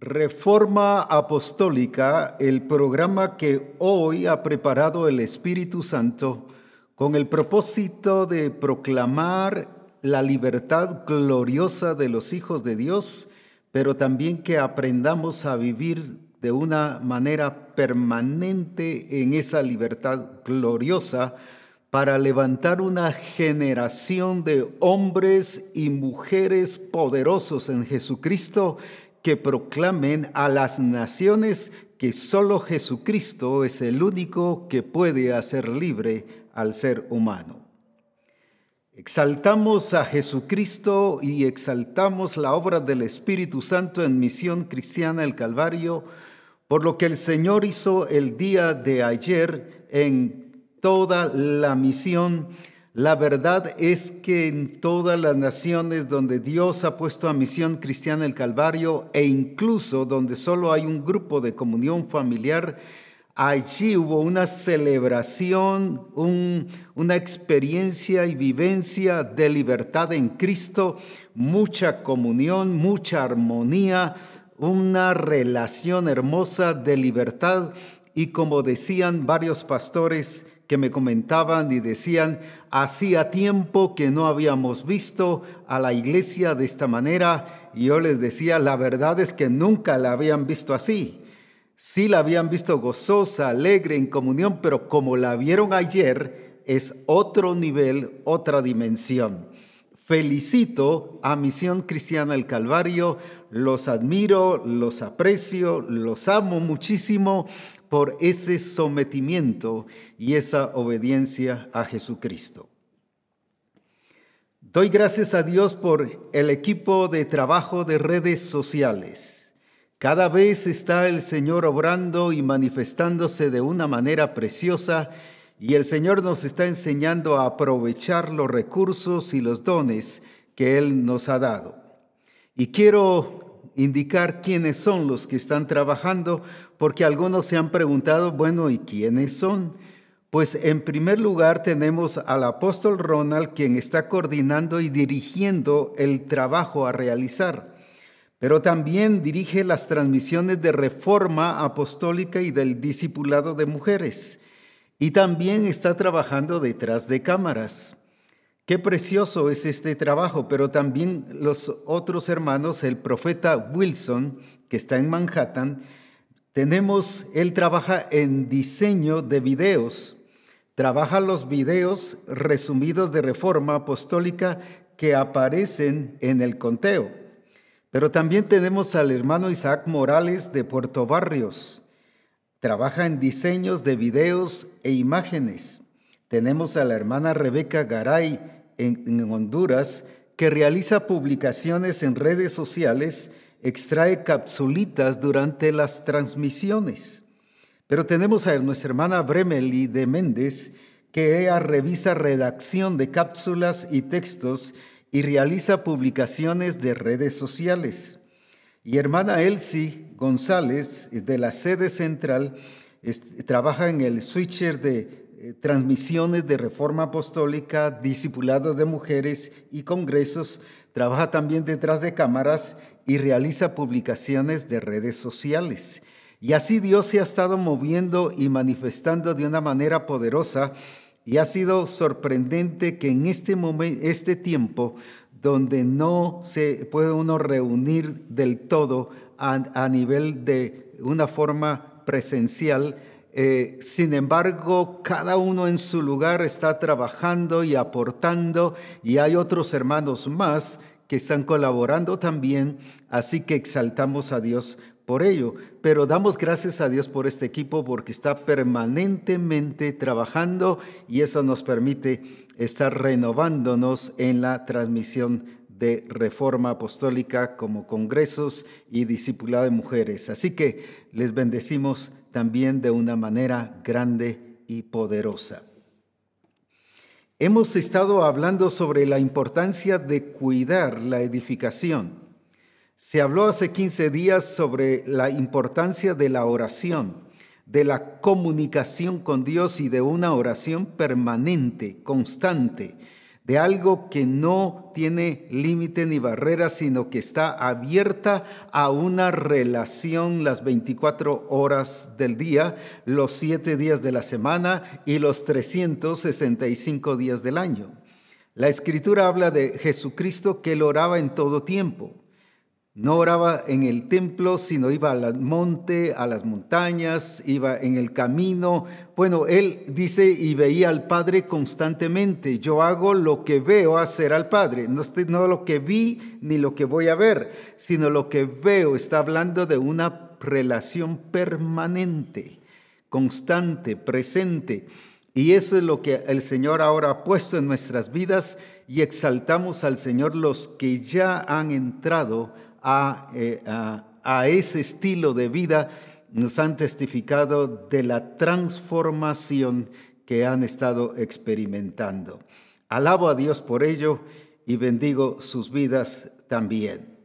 Reforma Apostólica, el programa que hoy ha preparado el Espíritu Santo con el propósito de proclamar la libertad gloriosa de los hijos de Dios, pero también que aprendamos a vivir de una manera permanente en esa libertad gloriosa para levantar una generación de hombres y mujeres poderosos en Jesucristo que proclamen a las naciones que solo Jesucristo es el único que puede hacer libre al ser humano. Exaltamos a Jesucristo y exaltamos la obra del Espíritu Santo en Misión Cristiana el Calvario, por lo que el Señor hizo el día de ayer en toda la misión la verdad es que en todas las naciones donde Dios ha puesto a misión cristiana el Calvario e incluso donde solo hay un grupo de comunión familiar, allí hubo una celebración, una experiencia y vivencia de libertad en Cristo, mucha comunión, mucha armonía, una relación hermosa de libertad. Y como decían varios pastores, que me comentaban y decían, hacía tiempo que no habíamos visto a la iglesia de esta manera, y yo les decía, la verdad es que nunca la habían visto así. Sí la habían visto gozosa, alegre, en comunión, pero como la vieron ayer, es otro nivel, otra dimensión. Felicito a Misión Cristiana el Calvario, los admiro, los aprecio, los amo muchísimo por ese sometimiento y esa obediencia a Jesucristo. Doy gracias a Dios por el equipo de trabajo de redes sociales. Cada vez está el Señor obrando y manifestándose de una manera preciosa y el Señor nos está enseñando a aprovechar los recursos y los dones que Él nos ha dado. Y quiero indicar quiénes son los que están trabajando, porque algunos se han preguntado, bueno, ¿y quiénes son? Pues en primer lugar tenemos al apóstol Ronald, quien está coordinando y dirigiendo el trabajo a realizar, pero también dirige las transmisiones de reforma apostólica y del discipulado de mujeres, y también está trabajando detrás de cámaras. Qué precioso es este trabajo, pero también los otros hermanos, el profeta Wilson, que está en Manhattan, tenemos, él trabaja en diseño de videos, trabaja los videos resumidos de reforma apostólica que aparecen en el conteo. Pero también tenemos al hermano Isaac Morales de Puerto Barrios, trabaja en diseños de videos e imágenes. Tenemos a la hermana Rebeca Garay en, Honduras que realiza publicaciones en redes sociales, extrae capsulitas durante las transmisiones. Pero tenemos a nuestra hermana Bremeli de Méndez, que ella revisa redacción de cápsulas y textos y realiza publicaciones de redes sociales. Y hermana Elsie González, de la sede central, trabaja en el switcher de eh, transmisiones de reforma apostólica, discipulados de mujeres y congresos, trabaja también detrás de cámaras y realiza publicaciones de redes sociales. Y así Dios se ha estado moviendo y manifestando de una manera poderosa y ha sido sorprendente que en este momento, este tiempo donde no se puede uno reunir del todo a, nivel de una forma presencial, eh, sin embargo, cada uno en su lugar está trabajando y aportando y hay otros hermanos más que están colaborando también, así que exaltamos a Dios por ello. Pero damos gracias a Dios por este equipo porque está permanentemente trabajando y eso nos permite estar renovándonos en la transmisión de reforma apostólica como congresos y discipulado de mujeres. Así que les bendecimos también de una manera grande y poderosa. Hemos estado hablando sobre la importancia de cuidar la edificación. Se habló hace 15 días sobre la importancia de la oración, de la comunicación con Dios y de una oración permanente, constante, de algo que no tiene límite ni barrera, sino que está abierta a una relación las 24 horas del día, los 7 días de la semana y los 365 días del año. La escritura habla de Jesucristo que él oraba en todo tiempo. No oraba en el templo, sino iba al monte, a las montañas, iba en el camino. Bueno, él dice y veía al Padre constantemente. Yo hago lo que veo hacer al Padre. No, no lo que vi ni lo que voy a ver, sino lo que veo. Está hablando de una relación permanente, constante, presente. Y eso es lo que el Señor ahora ha puesto en nuestras vidas y exaltamos al Señor los que ya han entrado eh, a, ese estilo de vida nos han testificado de la transformación que han estado experimentando. Alabo a Dios por ello y bendigo sus vidas también.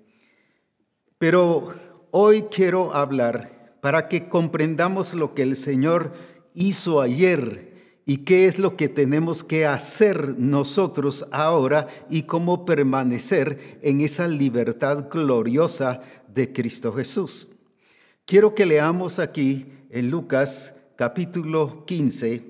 Pero hoy quiero hablar para que comprendamos lo que el Señor hizo ayer y qué es lo que tenemos que hacer nosotros ahora y cómo permanecer en esa libertad gloriosa de Cristo Jesús. Quiero que leamos aquí en Lucas capítulo 15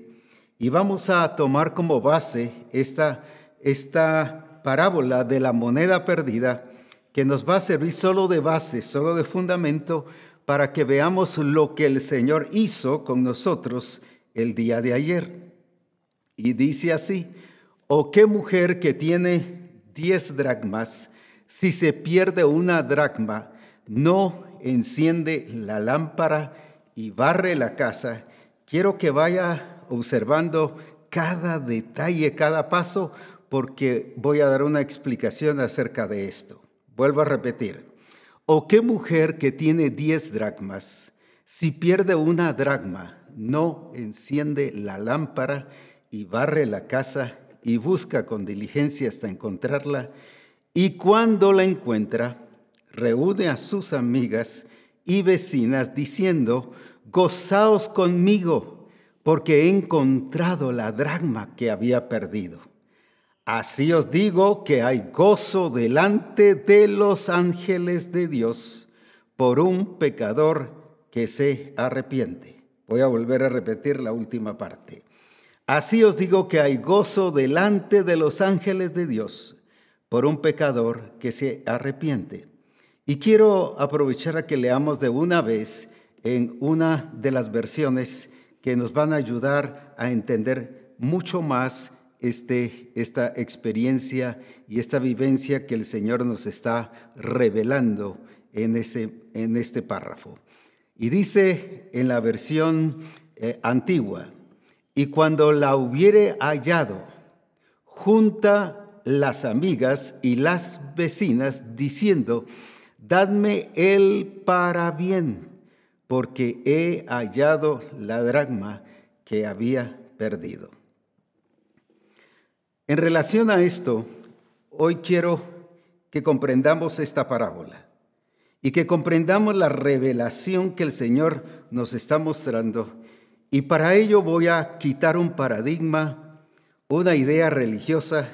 y vamos a tomar como base esta, esta parábola de la moneda perdida que nos va a servir solo de base, solo de fundamento para que veamos lo que el Señor hizo con nosotros el día de ayer. Y dice así, ¿o qué mujer que tiene diez dracmas, si se pierde una dracma, no enciende la lámpara y barre la casa? Quiero que vaya observando cada detalle, cada paso, porque voy a dar una explicación acerca de esto. Vuelvo a repetir. ¿O qué mujer que tiene diez dracmas, si pierde una dracma, no enciende la lámpara y barre la casa y busca con diligencia hasta encontrarla, y cuando la encuentra, reúne a sus amigas y vecinas diciendo, gozaos conmigo, porque he encontrado la dragma que había perdido. Así os digo que hay gozo delante de los ángeles de Dios por un pecador que se arrepiente. Voy a volver a repetir la última parte. Así os digo que hay gozo delante de los ángeles de Dios por un pecador que se arrepiente. Y quiero aprovechar a que leamos de una vez en una de las versiones que nos van a ayudar a entender mucho más este, esta experiencia y esta vivencia que el Señor nos está revelando en, ese, en este párrafo. Y dice en la versión eh, antigua, y cuando la hubiere hallado, junta las amigas y las vecinas, diciendo, dadme el para bien, porque he hallado la dragma que había perdido. En relación a esto, hoy quiero que comprendamos esta parábola y que comprendamos la revelación que el Señor nos está mostrando y para ello voy a quitar un paradigma, una idea religiosa,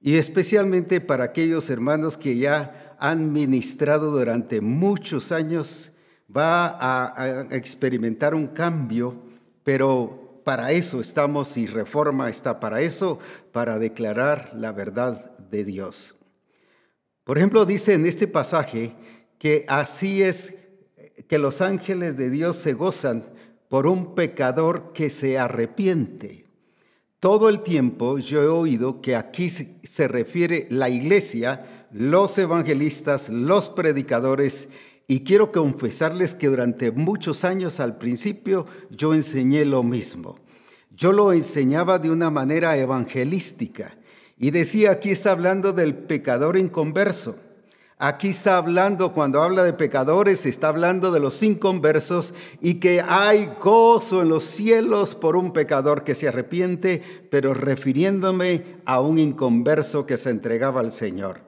y especialmente para aquellos hermanos que ya han ministrado durante muchos años, va a, experimentar un cambio, pero para eso estamos y reforma está para eso, para declarar la verdad de Dios. Por ejemplo, dice en este pasaje que así es que los ángeles de Dios se gozan por un pecador que se arrepiente. Todo el tiempo yo he oído que aquí se refiere la iglesia, los evangelistas, los predicadores, y quiero confesarles que durante muchos años al principio yo enseñé lo mismo. Yo lo enseñaba de una manera evangelística y decía, aquí está hablando del pecador inconverso. Aquí está hablando, cuando habla de pecadores, está hablando de los inconversos y que hay gozo en los cielos por un pecador que se arrepiente, pero refiriéndome a un inconverso que se entregaba al Señor.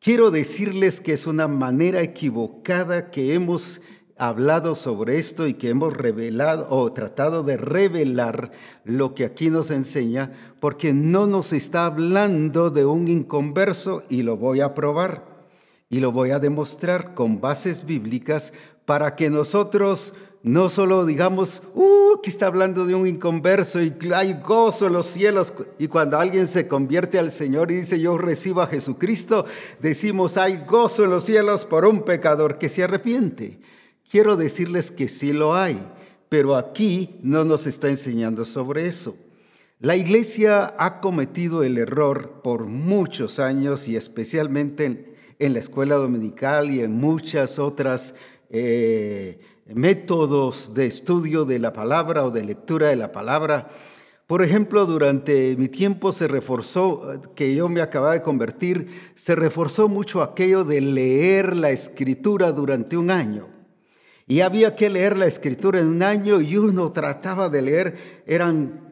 Quiero decirles que es una manera equivocada que hemos hablado sobre esto y que hemos revelado o tratado de revelar lo que aquí nos enseña, porque no nos está hablando de un inconverso y lo voy a probar y lo voy a demostrar con bases bíblicas para que nosotros no solo digamos, uh, aquí está hablando de un inconverso y hay gozo en los cielos. Y cuando alguien se convierte al Señor y dice, yo recibo a Jesucristo, decimos, hay gozo en los cielos por un pecador que se arrepiente. Quiero decirles que sí lo hay, pero aquí no nos está enseñando sobre eso. La iglesia ha cometido el error por muchos años y especialmente en, la escuela dominical y en muchas otras eh, métodos de estudio de la palabra o de lectura de la palabra. Por ejemplo, durante mi tiempo se reforzó, que yo me acababa de convertir, se reforzó mucho aquello de leer la escritura durante un año. Y había que leer la escritura en un año y uno trataba de leer, eran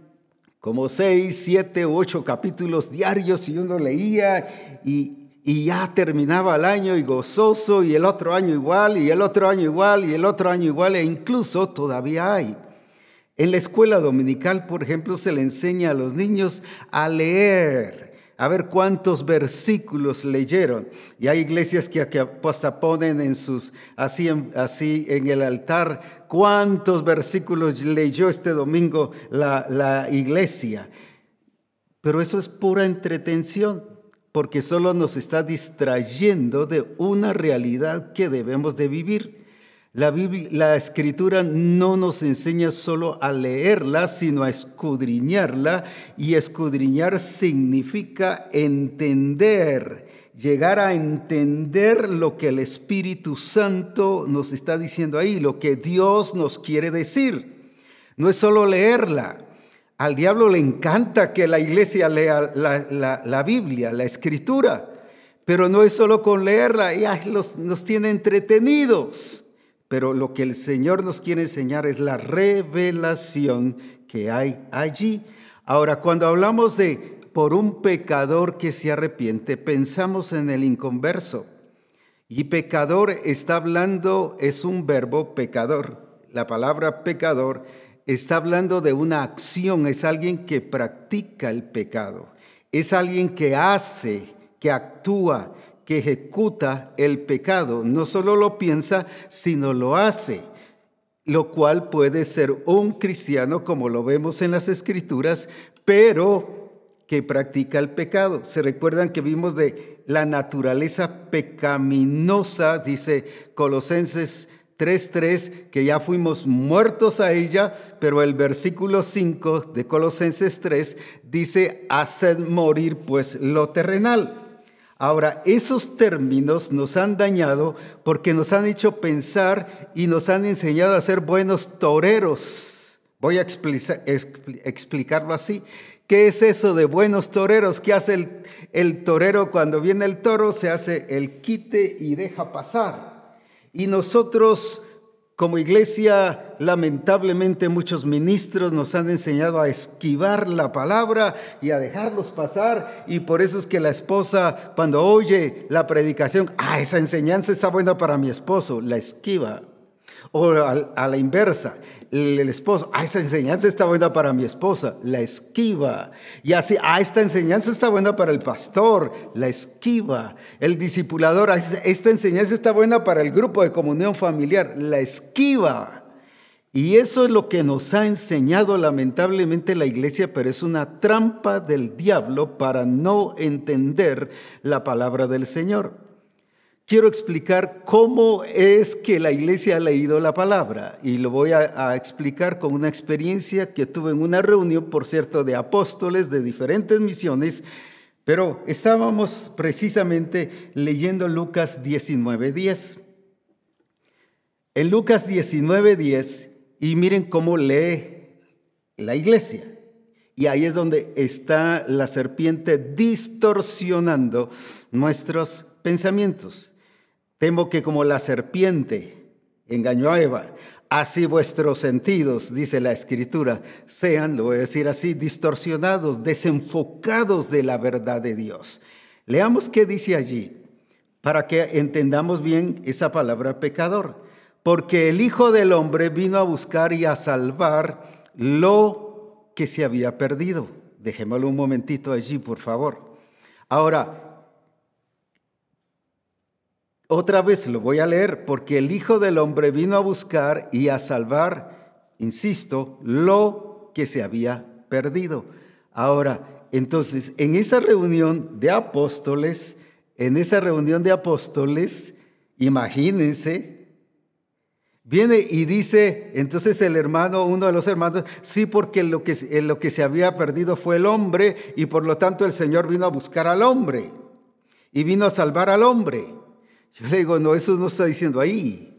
como seis, siete ocho capítulos diarios y uno leía y, y ya terminaba el año y gozoso y el otro año igual y el otro año igual y el otro año igual e incluso todavía hay. En la escuela dominical, por ejemplo, se le enseña a los niños a leer a ver cuántos versículos leyeron. Y hay iglesias que, hasta ponen en sus, así en, así en el altar, cuántos versículos leyó este domingo la, la iglesia. Pero eso es pura entretención, porque solo nos está distrayendo de una realidad que debemos de vivir. La, escritura no nos enseña solo a leerla, sino a escudriñarla. Y escudriñar significa entender, llegar a entender lo que el Espíritu Santo nos está diciendo ahí, lo que Dios nos quiere decir. No es solo leerla. Al diablo le encanta que la iglesia lea la, Biblia, la escritura, pero no es solo con leerla, ya nos tiene entretenidos pero lo que el Señor nos quiere enseñar es la revelación que hay allí. Ahora, cuando hablamos de por un pecador que se arrepiente, pensamos en el inconverso. Y pecador está hablando, es un verbo pecador. La palabra pecador está hablando de una acción, es alguien que practica el pecado, es alguien que hace, que actúa, que ejecuta el pecado. No solo lo piensa, sino lo hace, lo cual puede ser un cristiano, como lo vemos en las escrituras, pero que practica el pecado. Se recuerdan que vimos de la naturaleza pecaminosa, dice Colosenses 3.3, que ya fuimos muertos a ella, pero el versículo 5 de Colosenses 3 dice, haced morir pues lo terrenal. Ahora, esos términos nos han dañado porque nos han hecho pensar y nos han enseñado a ser buenos toreros. Voy a explicarlo así. ¿Qué es eso de buenos toreros? ¿Qué hace el, torero cuando viene el toro? Se hace el quite y deja pasar. Y nosotros como iglesia, lamentablemente muchos ministros nos han enseñado a esquivar la palabra y a dejarlos pasar y por eso es que la esposa cuando oye la predicación, ah, esa enseñanza está buena para mi esposo, la esquiva. O a, la inversa, el, esposo, ah, esa enseñanza está buena para mi esposa, la esquiva. Y así, ah, esta enseñanza está buena para el pastor, la esquiva. El discipulador, ah, esta enseñanza está buena para el grupo de comunión familiar, la esquiva. Y eso es lo que nos ha enseñado lamentablemente la iglesia, pero es una trampa del diablo para no entender la palabra del Señor quiero explicar cómo es que la iglesia ha leído la palabra y lo voy a, explicar con una experiencia que tuve en una reunión, por cierto, de apóstoles de diferentes misiones, pero estábamos precisamente leyendo Lucas 19.10. En Lucas 19.10, y miren cómo lee la iglesia. Y ahí es donde está la serpiente distorsionando nuestros pensamientos. Temo que como la serpiente engañó a Eva, así vuestros sentidos, dice la escritura, sean, lo voy a decir así, distorsionados, desenfocados de la verdad de Dios. Leamos qué dice allí, para que entendamos bien esa palabra pecador. porque el Hijo del Hombre vino a buscar y a salvar lo que se había perdido. Dejémoslo un momentito allí, por favor. Ahora, otra vez lo voy a leer, porque el Hijo del Hombre vino a buscar y a salvar, insisto, lo que se había perdido. Ahora, entonces, en esa reunión de apóstoles, en esa reunión de apóstoles, imagínense, viene y dice, entonces el hermano, uno de los hermanos, sí, porque lo que, lo que se había perdido fue el hombre y por lo tanto el Señor vino a buscar al hombre y vino a salvar al hombre. Yo le digo, no, eso no está diciendo ahí.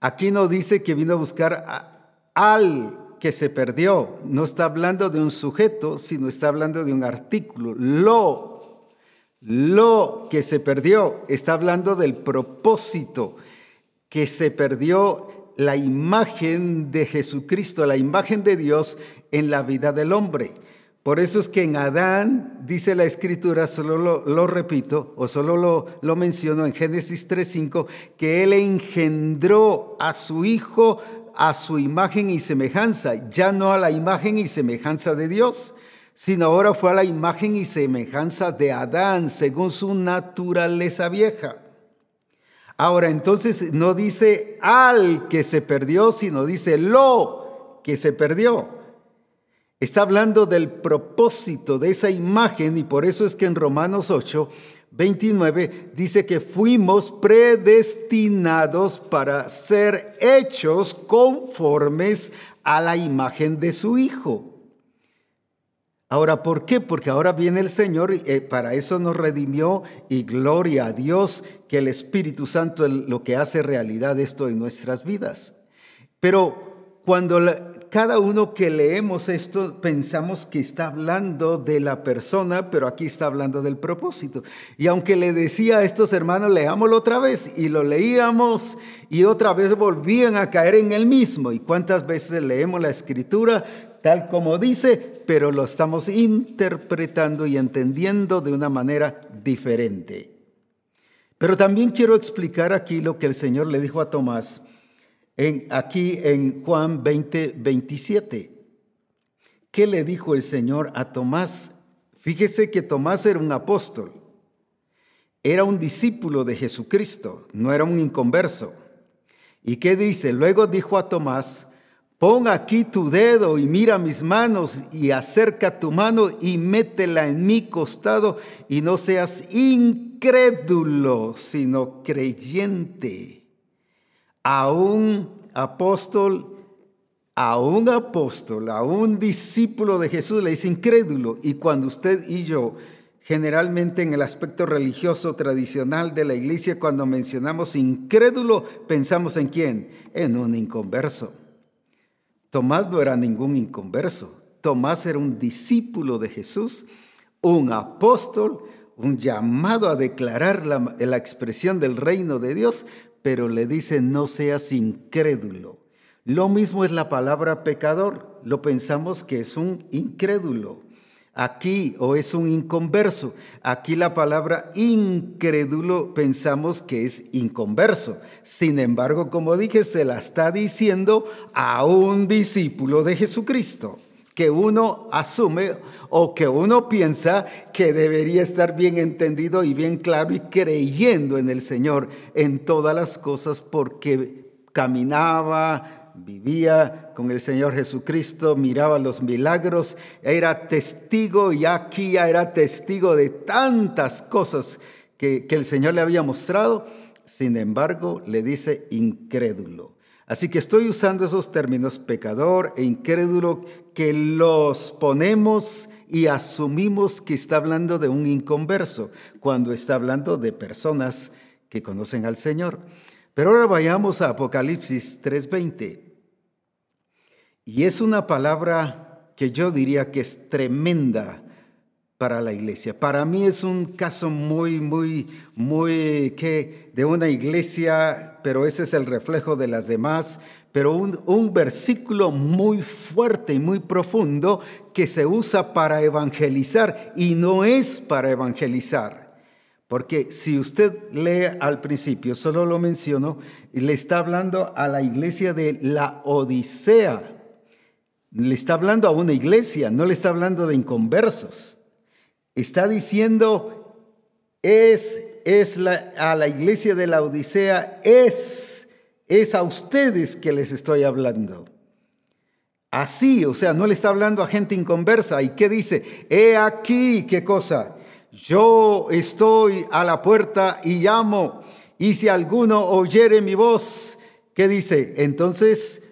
Aquí no dice que vino a buscar al que se perdió. No está hablando de un sujeto, sino está hablando de un artículo. Lo lo que se perdió, está hablando del propósito, que se perdió la imagen de Jesucristo, la imagen de Dios en la vida del hombre. Por eso es que en Adán, dice la escritura, solo lo, repito, o solo lo, lo menciono en Génesis 3.5, que él engendró a su hijo a su imagen y semejanza, ya no a la imagen y semejanza de Dios sino ahora fue a la imagen y semejanza de Adán, según su naturaleza vieja. Ahora entonces no dice al que se perdió, sino dice lo que se perdió. Está hablando del propósito de esa imagen y por eso es que en Romanos 8, 29 dice que fuimos predestinados para ser hechos conformes a la imagen de su Hijo. Ahora, ¿por qué? Porque ahora viene el Señor, y eh, para eso nos redimió y gloria a Dios que el Espíritu Santo es lo que hace realidad esto en nuestras vidas. Pero cuando cada uno que leemos esto pensamos que está hablando de la persona, pero aquí está hablando del propósito. Y aunque le decía a estos hermanos, leámoslo otra vez, y lo leíamos y otra vez volvían a caer en el mismo. ¿Y cuántas veces leemos la escritura tal como dice? pero lo estamos interpretando y entendiendo de una manera diferente. Pero también quiero explicar aquí lo que el Señor le dijo a Tomás aquí en Juan 20, 27. ¿Qué le dijo el Señor a Tomás? Fíjese que Tomás era un apóstol, era un discípulo de Jesucristo, no era un inconverso. ¿Y qué dice? Luego dijo a Tomás, Pon aquí tu dedo y mira mis manos y acerca tu mano y métela en mi costado y no seas incrédulo, sino creyente. A un apóstol, a un apóstol, a un discípulo de Jesús le dice incrédulo. Y cuando usted y yo, generalmente en el aspecto religioso tradicional de la iglesia, cuando mencionamos incrédulo, pensamos en quién? En un inconverso. Tomás no era ningún inconverso. Tomás era un discípulo de Jesús, un apóstol, un llamado a declarar la, la, expresión del reino de Dios, pero le dice no seas incrédulo. Lo mismo es la palabra pecador. Lo pensamos que es un incrédulo aquí o es un inconverso. Aquí la palabra incrédulo pensamos que es inconverso. Sin embargo, como dije, se la está diciendo a un discípulo de Jesucristo que uno asume o que uno piensa que debería estar bien entendido y bien claro y creyendo en el Señor en todas las cosas porque caminaba, vivía con el Señor Jesucristo, miraba los milagros, era testigo y aquí ya era testigo de tantas cosas que, que el Señor le había mostrado. Sin embargo, le dice incrédulo. Así que estoy usando esos términos pecador e incrédulo que los ponemos y asumimos que está hablando de un inconverso, cuando está hablando de personas que conocen al Señor. Pero ahora vayamos a Apocalipsis 3:20. Y es una palabra que yo diría que es tremenda para la iglesia. Para mí es un caso muy, muy, muy que de una iglesia, pero ese es el reflejo de las demás, pero un, versículo muy fuerte y muy profundo que se usa para evangelizar y no es para evangelizar Porque si usted lee al principio, solo lo menciono, le está hablando a la iglesia de la Odisea. Le está hablando a una iglesia, no le está hablando de inconversos. Está diciendo, es, es la, a la iglesia de la Odisea, es, es a ustedes que les estoy hablando. Así, o sea, no le está hablando a gente inconversa. ¿Y qué dice? He aquí, ¿qué cosa? Yo estoy a la puerta y llamo, y si alguno oyere mi voz, ¿qué dice? Entonces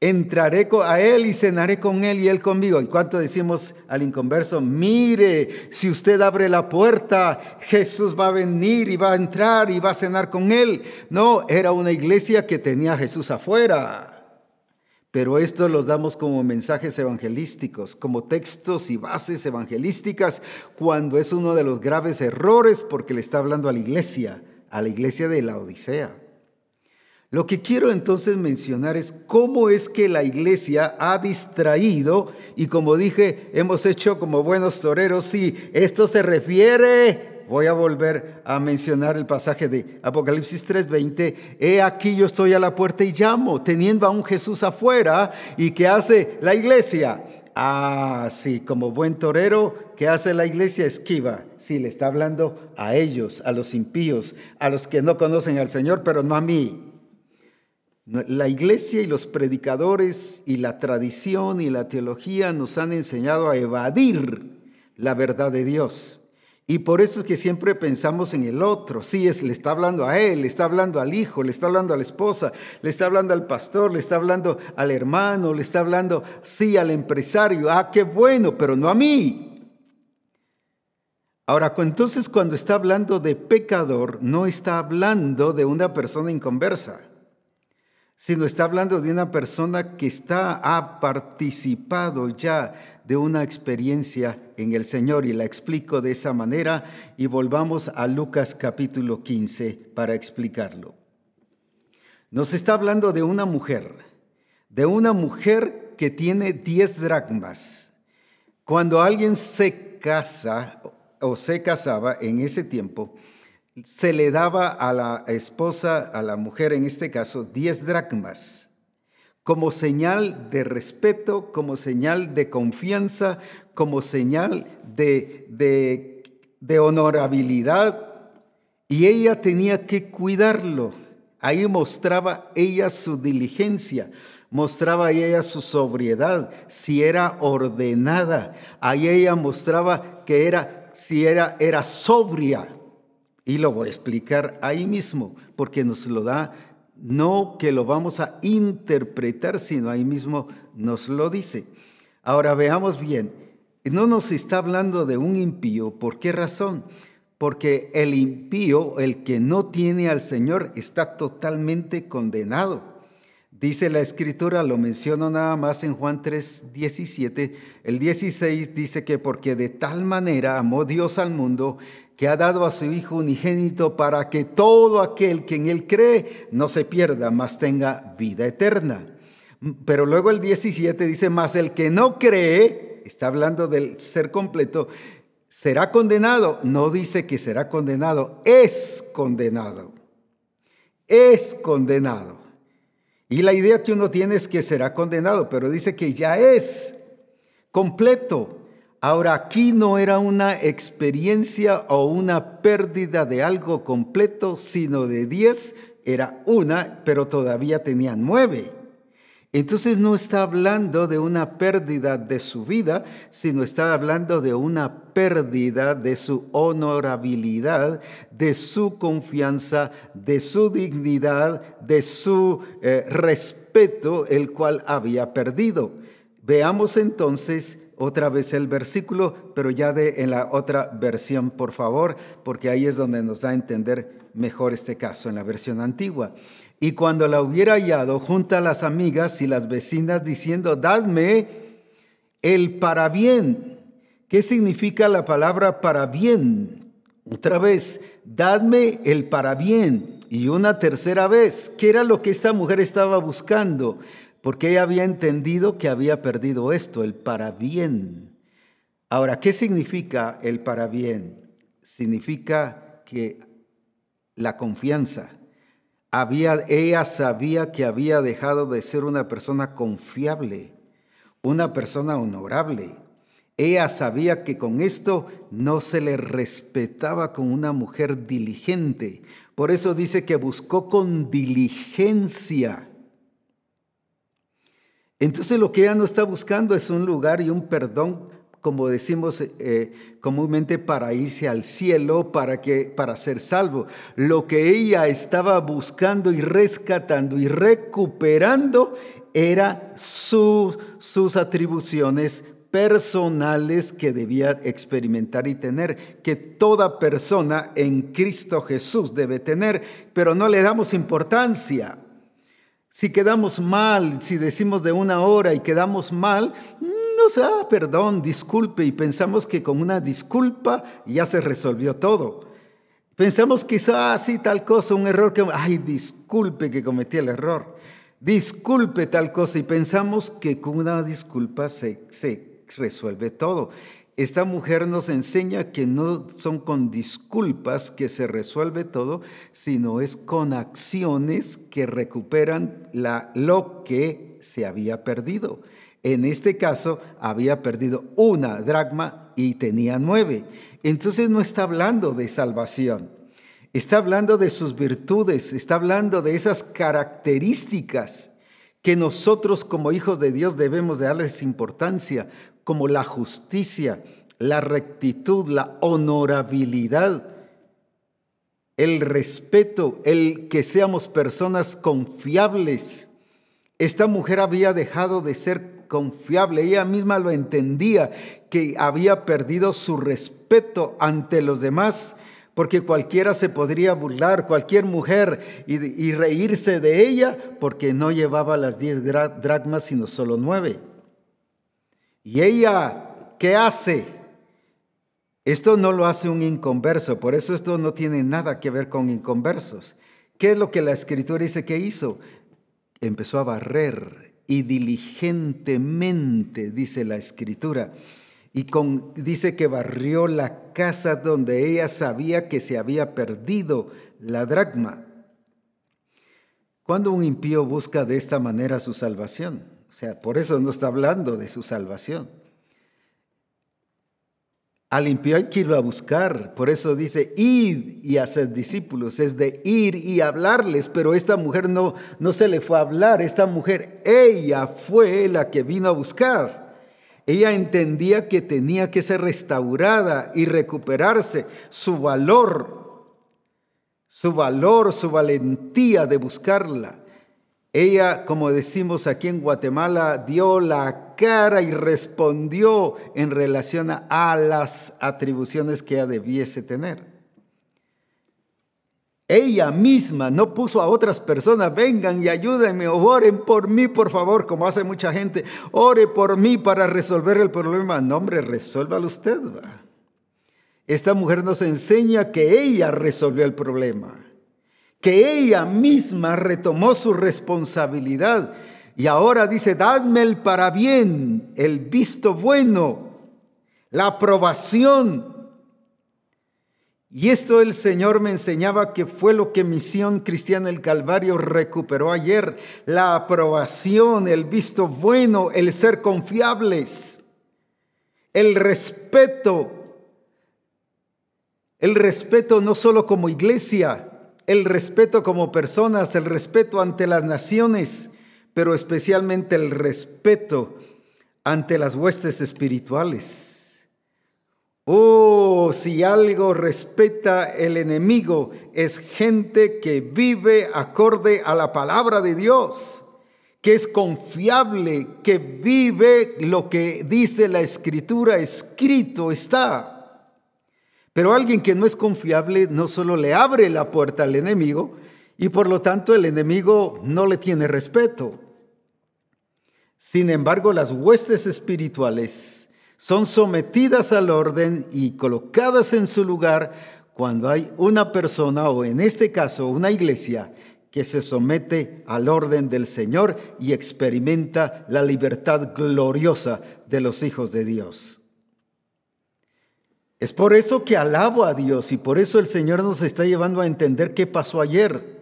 entraré a él y cenaré con él y él conmigo. ¿Y cuánto decimos al inconverso? Mire, si usted abre la puerta, Jesús va a venir y va a entrar y va a cenar con él. No, era una iglesia que tenía a Jesús afuera. Pero esto los damos como mensajes evangelísticos, como textos y bases evangelísticas, cuando es uno de los graves errores porque le está hablando a la iglesia, a la iglesia de la Odisea. Lo que quiero entonces mencionar es cómo es que la iglesia ha distraído y como dije, hemos hecho como buenos toreros, sí, esto se refiere Voy a volver a mencionar el pasaje de Apocalipsis 3:20. He aquí yo estoy a la puerta y llamo, teniendo a un Jesús afuera. ¿Y qué hace la iglesia? Ah, sí, como buen torero, ¿qué hace la iglesia? Esquiva. Sí, le está hablando a ellos, a los impíos, a los que no conocen al Señor, pero no a mí. La iglesia y los predicadores y la tradición y la teología nos han enseñado a evadir la verdad de Dios. Y por eso es que siempre pensamos en el otro. Sí, es, le está hablando a él, le está hablando al hijo, le está hablando a la esposa, le está hablando al pastor, le está hablando al hermano, le está hablando, sí, al empresario. Ah, qué bueno, pero no a mí. Ahora, entonces cuando está hablando de pecador, no está hablando de una persona inconversa, sino está hablando de una persona que está, ha participado ya de una experiencia en el Señor y la explico de esa manera y volvamos a Lucas capítulo 15 para explicarlo. Nos está hablando de una mujer, de una mujer que tiene 10 dracmas. Cuando alguien se casa o se casaba en ese tiempo, se le daba a la esposa, a la mujer en este caso, 10 dracmas como señal de respeto, como señal de confianza, como señal de, de, honorabilidad. Y ella tenía que cuidarlo. Ahí mostraba ella su diligencia, mostraba ella su sobriedad, si era ordenada. Ahí ella mostraba que era, si era, era sobria. Y lo voy a explicar ahí mismo, porque nos lo da no que lo vamos a interpretar, sino ahí mismo nos lo dice. Ahora veamos bien, no nos está hablando de un impío, ¿por qué razón? Porque el impío, el que no tiene al Señor, está totalmente condenado. Dice la escritura, lo menciono nada más en Juan 3, 17, el 16 dice que porque de tal manera amó Dios al mundo que ha dado a su Hijo unigénito para que todo aquel que en Él cree no se pierda, mas tenga vida eterna. Pero luego el 17 dice, más el que no cree, está hablando del ser completo, será condenado. No dice que será condenado, es condenado. Es condenado. Y la idea que uno tiene es que será condenado, pero dice que ya es completo. Ahora, aquí no era una experiencia o una pérdida de algo completo, sino de diez, era una, pero todavía tenía nueve. Entonces no está hablando de una pérdida de su vida, sino está hablando de una pérdida de su honorabilidad, de su confianza, de su dignidad, de su eh, respeto, el cual había perdido. Veamos entonces otra vez el versículo, pero ya de en la otra versión, por favor, porque ahí es donde nos da a entender mejor este caso, en la versión antigua. Y cuando la hubiera hallado, junta a las amigas y las vecinas diciendo, dadme el para bien. ¿Qué significa la palabra para bien? Otra vez, dadme el para bien. Y una tercera vez, ¿qué era lo que esta mujer estaba buscando? Porque ella había entendido que había perdido esto, el para bien. Ahora, ¿qué significa el para bien? significa que la confianza. Había, ella sabía que había dejado de ser una persona confiable, una persona honorable. Ella sabía que con esto no se le respetaba como una mujer diligente. Por eso dice que buscó con diligencia. Entonces lo que ella no está buscando es un lugar y un perdón como decimos eh, comúnmente, para irse al cielo, para, que, para ser salvo. Lo que ella estaba buscando y rescatando y recuperando era sus atribuciones personales que debía experimentar y tener, que toda persona en Cristo Jesús debe tener, pero no le damos importancia. Si quedamos mal, si decimos de una hora y quedamos mal, ah, perdón, disculpe, y pensamos que con una disculpa ya se resolvió todo. Pensamos quizá así ah, tal cosa, un error que, ay, disculpe que cometí el error. Disculpe tal cosa y pensamos que con una disculpa se, se resuelve todo. Esta mujer nos enseña que no son con disculpas que se resuelve todo, sino es con acciones que recuperan lo que se había perdido. En este caso había perdido una dracma y tenía nueve. Entonces no está hablando de salvación. Está hablando de sus virtudes, está hablando de esas características que nosotros como hijos de Dios debemos de darles importancia, como la justicia, la rectitud, la honorabilidad, el respeto, el que seamos personas confiables. Esta mujer había dejado de ser confiable. Ella misma lo entendía, que había perdido su respeto ante los demás, porque cualquiera se podría burlar, cualquier mujer, y, reírse de ella, porque no llevaba las diez dracmas, sino solo nueve. Y ella, ¿qué hace? Esto no lo hace un inconverso, por eso esto no tiene nada que ver con inconversos. ¿Qué es lo que la escritura dice que hizo? Empezó a barrer y diligentemente, dice la escritura. Y con, dice que barrió la casa donde ella sabía que se había perdido la dracma. Cuando un impío busca de esta manera su salvación, o sea, por eso no está hablando de su salvación. Al impío hay que irlo a buscar, por eso dice ir y hacer discípulos, es de ir y hablarles, pero esta mujer no, no se le fue a hablar, esta mujer, ella fue la que vino a buscar. Ella entendía que tenía que ser restaurada y recuperarse su valor, su valor, su valentía de buscarla. Ella, como decimos aquí en Guatemala, dio la cara y respondió en relación a, las atribuciones que ella debiese tener. Ella misma no puso a otras personas, vengan y ayúdenme, oren por mí, por favor, como hace mucha gente, ore por mí para resolver el problema. No, hombre, resuélvalo usted. Esta mujer nos enseña que ella resolvió el problema que ella misma retomó su responsabilidad y ahora dice, dadme el para bien, el visto bueno, la aprobación. Y esto el Señor me enseñaba que fue lo que Misión Cristiana el Calvario recuperó ayer, la aprobación, el visto bueno, el ser confiables, el respeto, el respeto no solo como iglesia, el respeto como personas, el respeto ante las naciones, pero especialmente el respeto ante las huestes espirituales. Oh, si algo respeta el enemigo, es gente que vive acorde a la palabra de Dios, que es confiable, que vive lo que dice la escritura, escrito está. Pero alguien que no es confiable no solo le abre la puerta al enemigo y por lo tanto el enemigo no le tiene respeto. Sin embargo, las huestes espirituales son sometidas al orden y colocadas en su lugar cuando hay una persona o en este caso una iglesia que se somete al orden del Señor y experimenta la libertad gloriosa de los hijos de Dios. Es por eso que alabo a Dios y por eso el Señor nos está llevando a entender qué pasó ayer.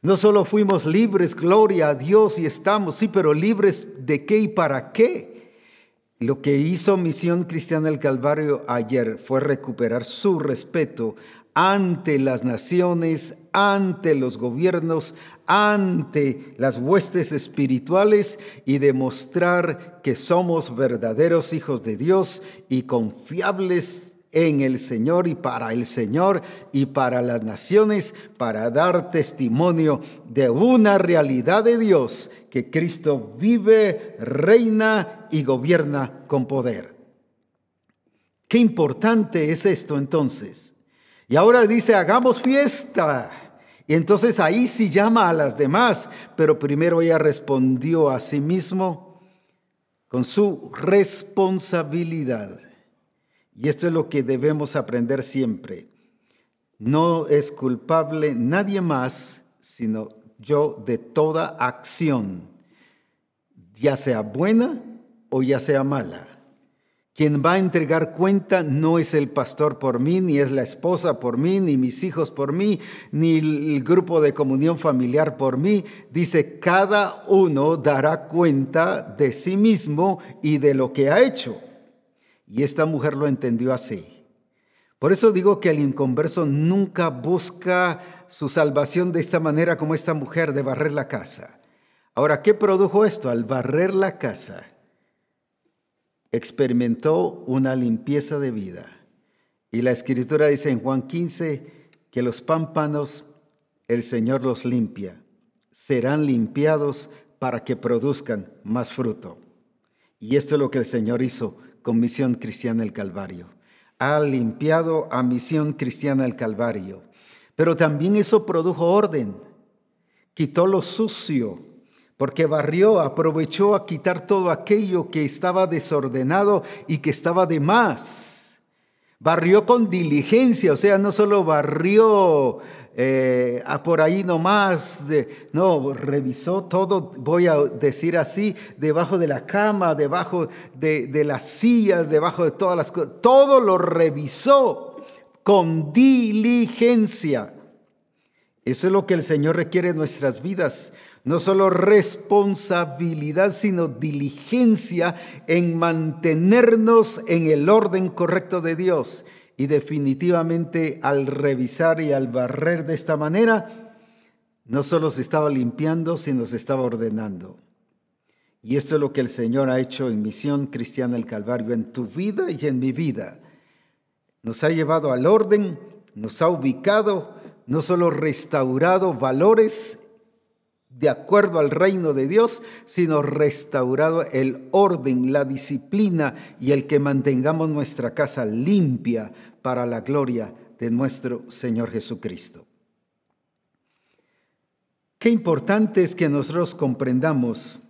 No solo fuimos libres, gloria a Dios y estamos, sí, pero libres de qué y para qué. Lo que hizo Misión Cristiana del Calvario ayer fue recuperar su respeto ante las naciones, ante los gobiernos, ante las huestes espirituales y demostrar que somos verdaderos hijos de Dios y confiables en el Señor y para el Señor y para las naciones, para dar testimonio de una realidad de Dios, que Cristo vive, reina y gobierna con poder. Qué importante es esto entonces. Y ahora dice, hagamos fiesta. Y entonces ahí sí llama a las demás, pero primero ella respondió a sí mismo con su responsabilidad. Y esto es lo que debemos aprender siempre. No es culpable nadie más, sino yo de toda acción, ya sea buena o ya sea mala. Quien va a entregar cuenta no es el pastor por mí, ni es la esposa por mí, ni mis hijos por mí, ni el grupo de comunión familiar por mí. Dice, cada uno dará cuenta de sí mismo y de lo que ha hecho. Y esta mujer lo entendió así. Por eso digo que el inconverso nunca busca su salvación de esta manera como esta mujer de barrer la casa. Ahora, ¿qué produjo esto? Al barrer la casa, experimentó una limpieza de vida. Y la escritura dice en Juan 15 que los pámpanos el Señor los limpia. Serán limpiados para que produzcan más fruto. Y esto es lo que el Señor hizo con Misión Cristiana el Calvario. Ha limpiado a Misión Cristiana el Calvario. Pero también eso produjo orden. Quitó lo sucio, porque barrió, aprovechó a quitar todo aquello que estaba desordenado y que estaba de más. Barrió con diligencia, o sea, no solo barrió eh, por ahí nomás, de, no, revisó todo, voy a decir así, debajo de la cama, debajo de, de las sillas, debajo de todas las cosas, todo lo revisó con diligencia. Eso es lo que el Señor requiere en nuestras vidas no solo responsabilidad, sino diligencia en mantenernos en el orden correcto de Dios. Y definitivamente al revisar y al barrer de esta manera, no solo se estaba limpiando, sino se estaba ordenando. Y esto es lo que el Señor ha hecho en Misión Cristiana del Calvario, en tu vida y en mi vida. Nos ha llevado al orden, nos ha ubicado, no solo restaurado valores de acuerdo al reino de Dios, sino restaurado el orden, la disciplina y el que mantengamos nuestra casa limpia para la gloria de nuestro Señor Jesucristo. Qué importante es que nosotros comprendamos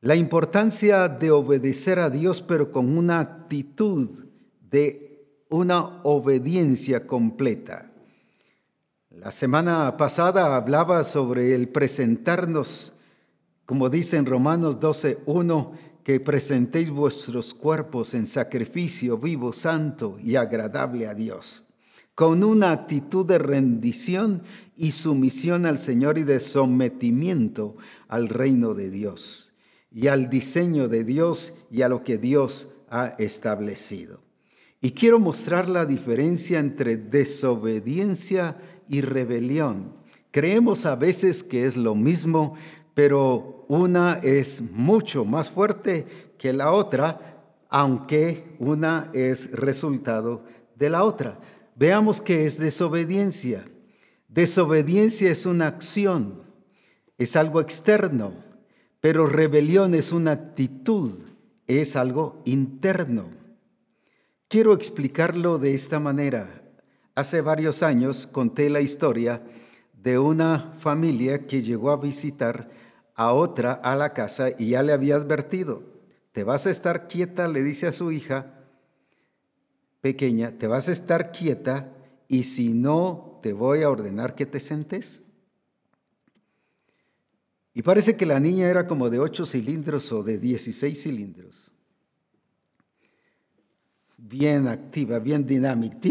la importancia de obedecer a Dios, pero con una actitud de una obediencia completa. La semana pasada hablaba sobre el presentarnos, como dice en Romanos 12.1, que presentéis vuestros cuerpos en sacrificio vivo, santo y agradable a Dios, con una actitud de rendición y sumisión al Señor y de sometimiento al reino de Dios y al diseño de Dios y a lo que Dios ha establecido. Y quiero mostrar la diferencia entre desobediencia y rebelión. Creemos a veces que es lo mismo, pero una es mucho más fuerte que la otra, aunque una es resultado de la otra. Veamos qué es desobediencia. Desobediencia es una acción, es algo externo, pero rebelión es una actitud, es algo interno. Quiero explicarlo de esta manera. Hace varios años conté la historia de una familia que llegó a visitar a otra a la casa y ya le había advertido, te vas a estar quieta, le dice a su hija pequeña, te vas a estar quieta y si no, te voy a ordenar que te sentes. Y parece que la niña era como de 8 cilindros o de 16 cilindros. bien activa, bien dinámica.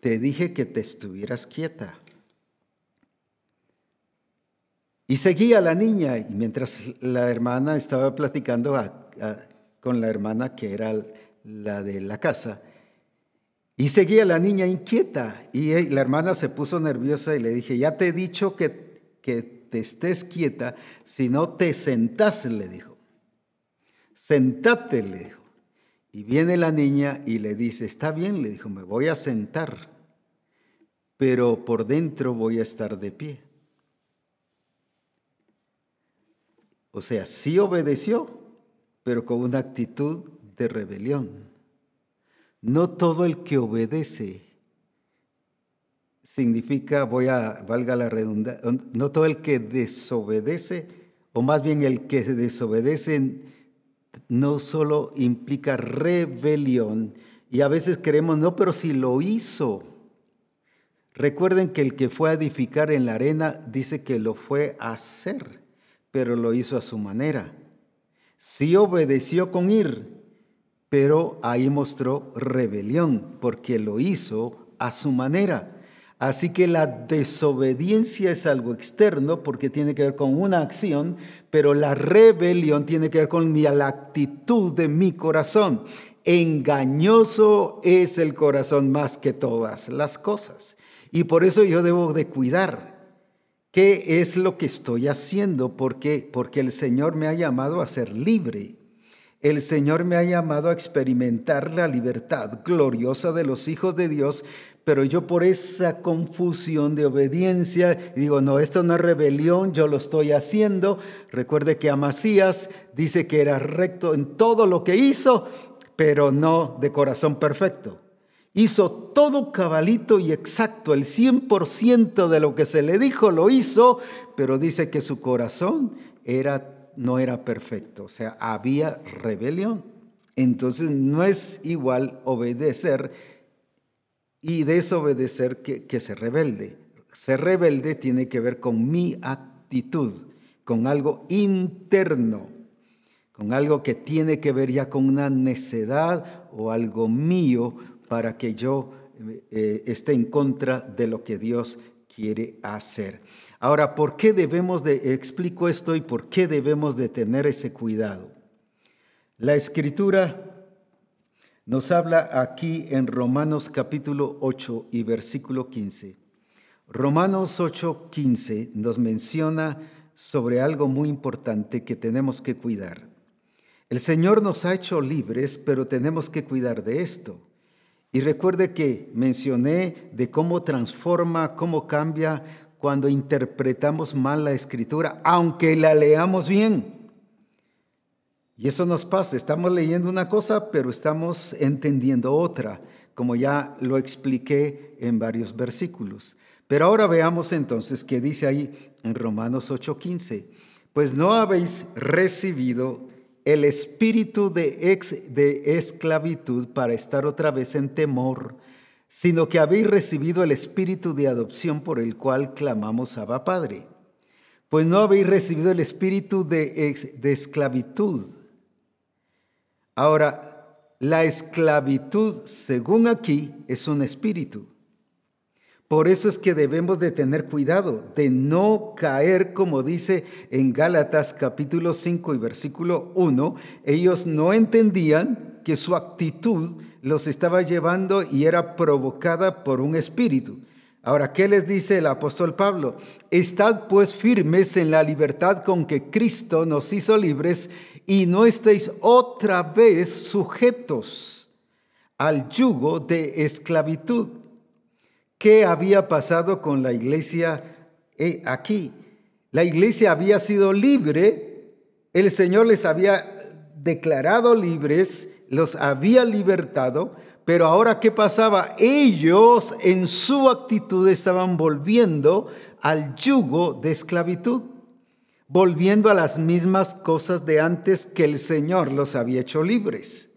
Te dije que te estuvieras quieta. Y seguía la niña, y mientras la hermana estaba platicando con la hermana que era la de la casa, y seguía la niña inquieta, y la hermana se puso nerviosa y le dije, ya te he dicho que, que te estés quieta, si no te sentás, le dijo. Sentate, le dijo. Y viene la niña y le dice, está bien, le dijo, me voy a sentar, pero por dentro voy a estar de pie. O sea, sí obedeció, pero con una actitud de rebelión. No todo el que obedece significa, voy a, valga la redundancia, no todo el que desobedece, o más bien el que se desobedece, no solo implica rebelión, y a veces creemos, no, pero si lo hizo. Recuerden que el que fue a edificar en la arena dice que lo fue a hacer pero lo hizo a su manera. Sí obedeció con ir, pero ahí mostró rebelión, porque lo hizo a su manera. Así que la desobediencia es algo externo porque tiene que ver con una acción, pero la rebelión tiene que ver con la actitud de mi corazón. Engañoso es el corazón más que todas las cosas. Y por eso yo debo de cuidar ¿Qué es lo que estoy haciendo? Porque, porque el Señor me ha llamado a ser libre. El Señor me ha llamado a experimentar la libertad gloriosa de los hijos de Dios, pero yo por esa confusión de obediencia digo, no, esto no es rebelión, yo lo estoy haciendo. Recuerde que Amasías dice que era recto en todo lo que hizo, pero no de corazón perfecto. Hizo todo cabalito y exacto, el 100% de lo que se le dijo lo hizo, pero dice que su corazón era, no era perfecto, o sea, había rebelión. Entonces no es igual obedecer y desobedecer que, que ser rebelde. Ser rebelde tiene que ver con mi actitud, con algo interno, con algo que tiene que ver ya con una necedad o algo mío para que yo eh, esté en contra de lo que Dios quiere hacer. Ahora, ¿por qué debemos de, explico esto y por qué debemos de tener ese cuidado? La escritura nos habla aquí en Romanos capítulo 8 y versículo 15. Romanos 8, 15 nos menciona sobre algo muy importante que tenemos que cuidar. El Señor nos ha hecho libres, pero tenemos que cuidar de esto. Y recuerde que mencioné de cómo transforma, cómo cambia cuando interpretamos mal la escritura, aunque la leamos bien. Y eso nos pasa, estamos leyendo una cosa, pero estamos entendiendo otra, como ya lo expliqué en varios versículos. Pero ahora veamos entonces qué dice ahí en Romanos 8:15. Pues no habéis recibido el espíritu de, ex, de esclavitud para estar otra vez en temor, sino que habéis recibido el espíritu de adopción por el cual clamamos Abba Padre. Pues no habéis recibido el espíritu de, de esclavitud. Ahora, la esclavitud, según aquí, es un espíritu. Por eso es que debemos de tener cuidado de no caer, como dice en Gálatas capítulo 5 y versículo 1, ellos no entendían que su actitud los estaba llevando y era provocada por un espíritu. Ahora, ¿qué les dice el apóstol Pablo? Estad pues firmes en la libertad con que Cristo nos hizo libres y no estéis otra vez sujetos al yugo de esclavitud. ¿Qué había pasado con la iglesia eh, aquí? La iglesia había sido libre, el Señor les había declarado libres, los había libertado, pero ahora ¿qué pasaba? Ellos en su actitud estaban volviendo al yugo de esclavitud, volviendo a las mismas cosas de antes que el Señor los había hecho libres.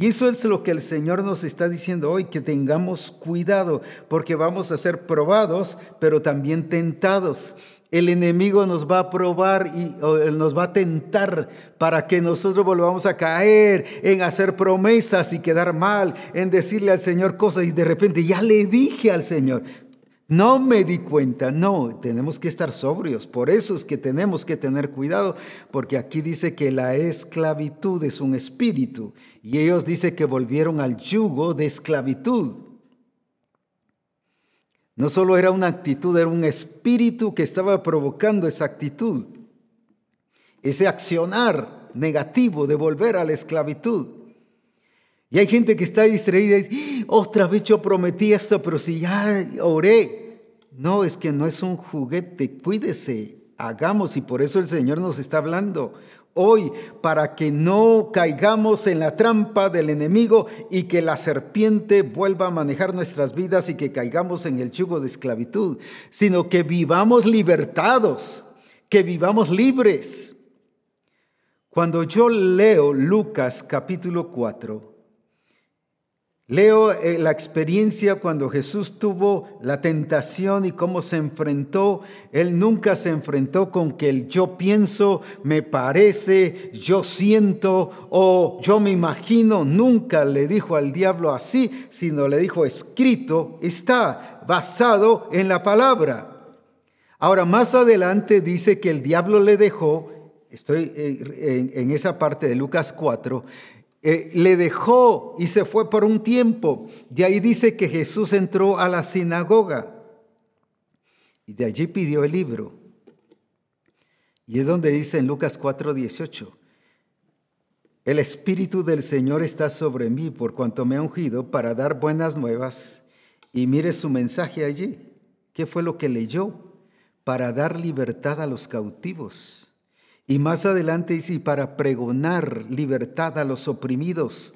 Y eso es lo que el Señor nos está diciendo hoy, que tengamos cuidado, porque vamos a ser probados, pero también tentados. el enemigo nos va a probar y nos va a tentar para que nosotros volvamos a caer en hacer promesas y quedar mal, en decirle al Señor cosas y de repente ya le dije al Señor, no me di cuenta, no, tenemos que estar sobrios, por eso es que tenemos que tener cuidado, porque aquí dice que la esclavitud es un espíritu y ellos dicen que volvieron al yugo de esclavitud. No solo era una actitud, era un espíritu que estaba provocando esa actitud, ese accionar negativo de volver a la esclavitud. Y hay gente que está distraída y dice, vez yo prometí esto, pero si ya oré. No, es que no es un juguete, cuídese, hagamos y por eso el Señor nos está hablando hoy para que no caigamos en la trampa del enemigo y que la serpiente vuelva a manejar nuestras vidas y que caigamos en el yugo de esclavitud, sino que vivamos libertados, que vivamos libres. Cuando yo leo Lucas capítulo 4, Leo eh, la experiencia cuando Jesús tuvo la tentación y cómo se enfrentó. Él nunca se enfrentó con que el yo pienso, me parece, yo siento o yo me imagino. Nunca le dijo al diablo así, sino le dijo escrito, está basado en la palabra. Ahora, más adelante dice que el diablo le dejó, estoy eh, en esa parte de Lucas 4, eh, le dejó y se fue por un tiempo. De ahí dice que Jesús entró a la sinagoga y de allí pidió el libro. Y es donde dice en Lucas 4:18, el Espíritu del Señor está sobre mí por cuanto me ha ungido para dar buenas nuevas. Y mire su mensaje allí. ¿Qué fue lo que leyó? Para dar libertad a los cautivos y más adelante dice, para pregonar libertad a los oprimidos.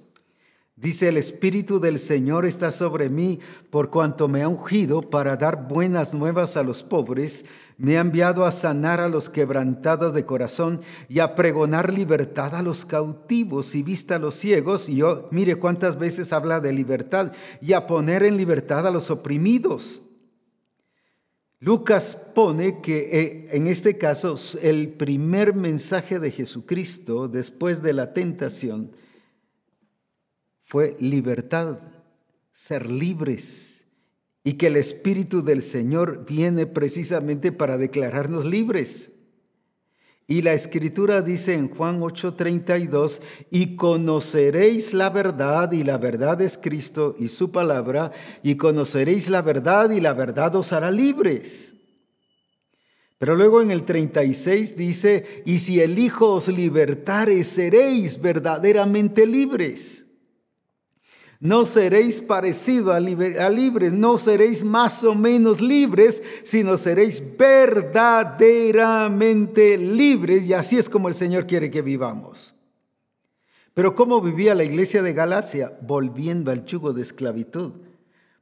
Dice, el Espíritu del Señor está sobre mí por cuanto me ha ungido para dar buenas nuevas a los pobres, me ha enviado a sanar a los quebrantados de corazón y a pregonar libertad a los cautivos y vista a los ciegos. Y yo, mire cuántas veces habla de libertad y a poner en libertad a los oprimidos Lucas pone que eh, en este caso el primer mensaje de Jesucristo después de la tentación fue libertad, ser libres, y que el Espíritu del Señor viene precisamente para declararnos libres. Y la escritura dice en Juan 8:32, y conoceréis la verdad, y la verdad es Cristo y su palabra, y conoceréis la verdad, y la verdad os hará libres. Pero luego en el 36 dice, y si el Hijo os libertare, seréis verdaderamente libres. No seréis parecidos a, libres, no seréis más o menos libres, sino seréis verdaderamente libres. Y así es como el Señor quiere que vivamos. Pero ¿cómo vivía la iglesia de Galacia? Volviendo al yugo de esclavitud,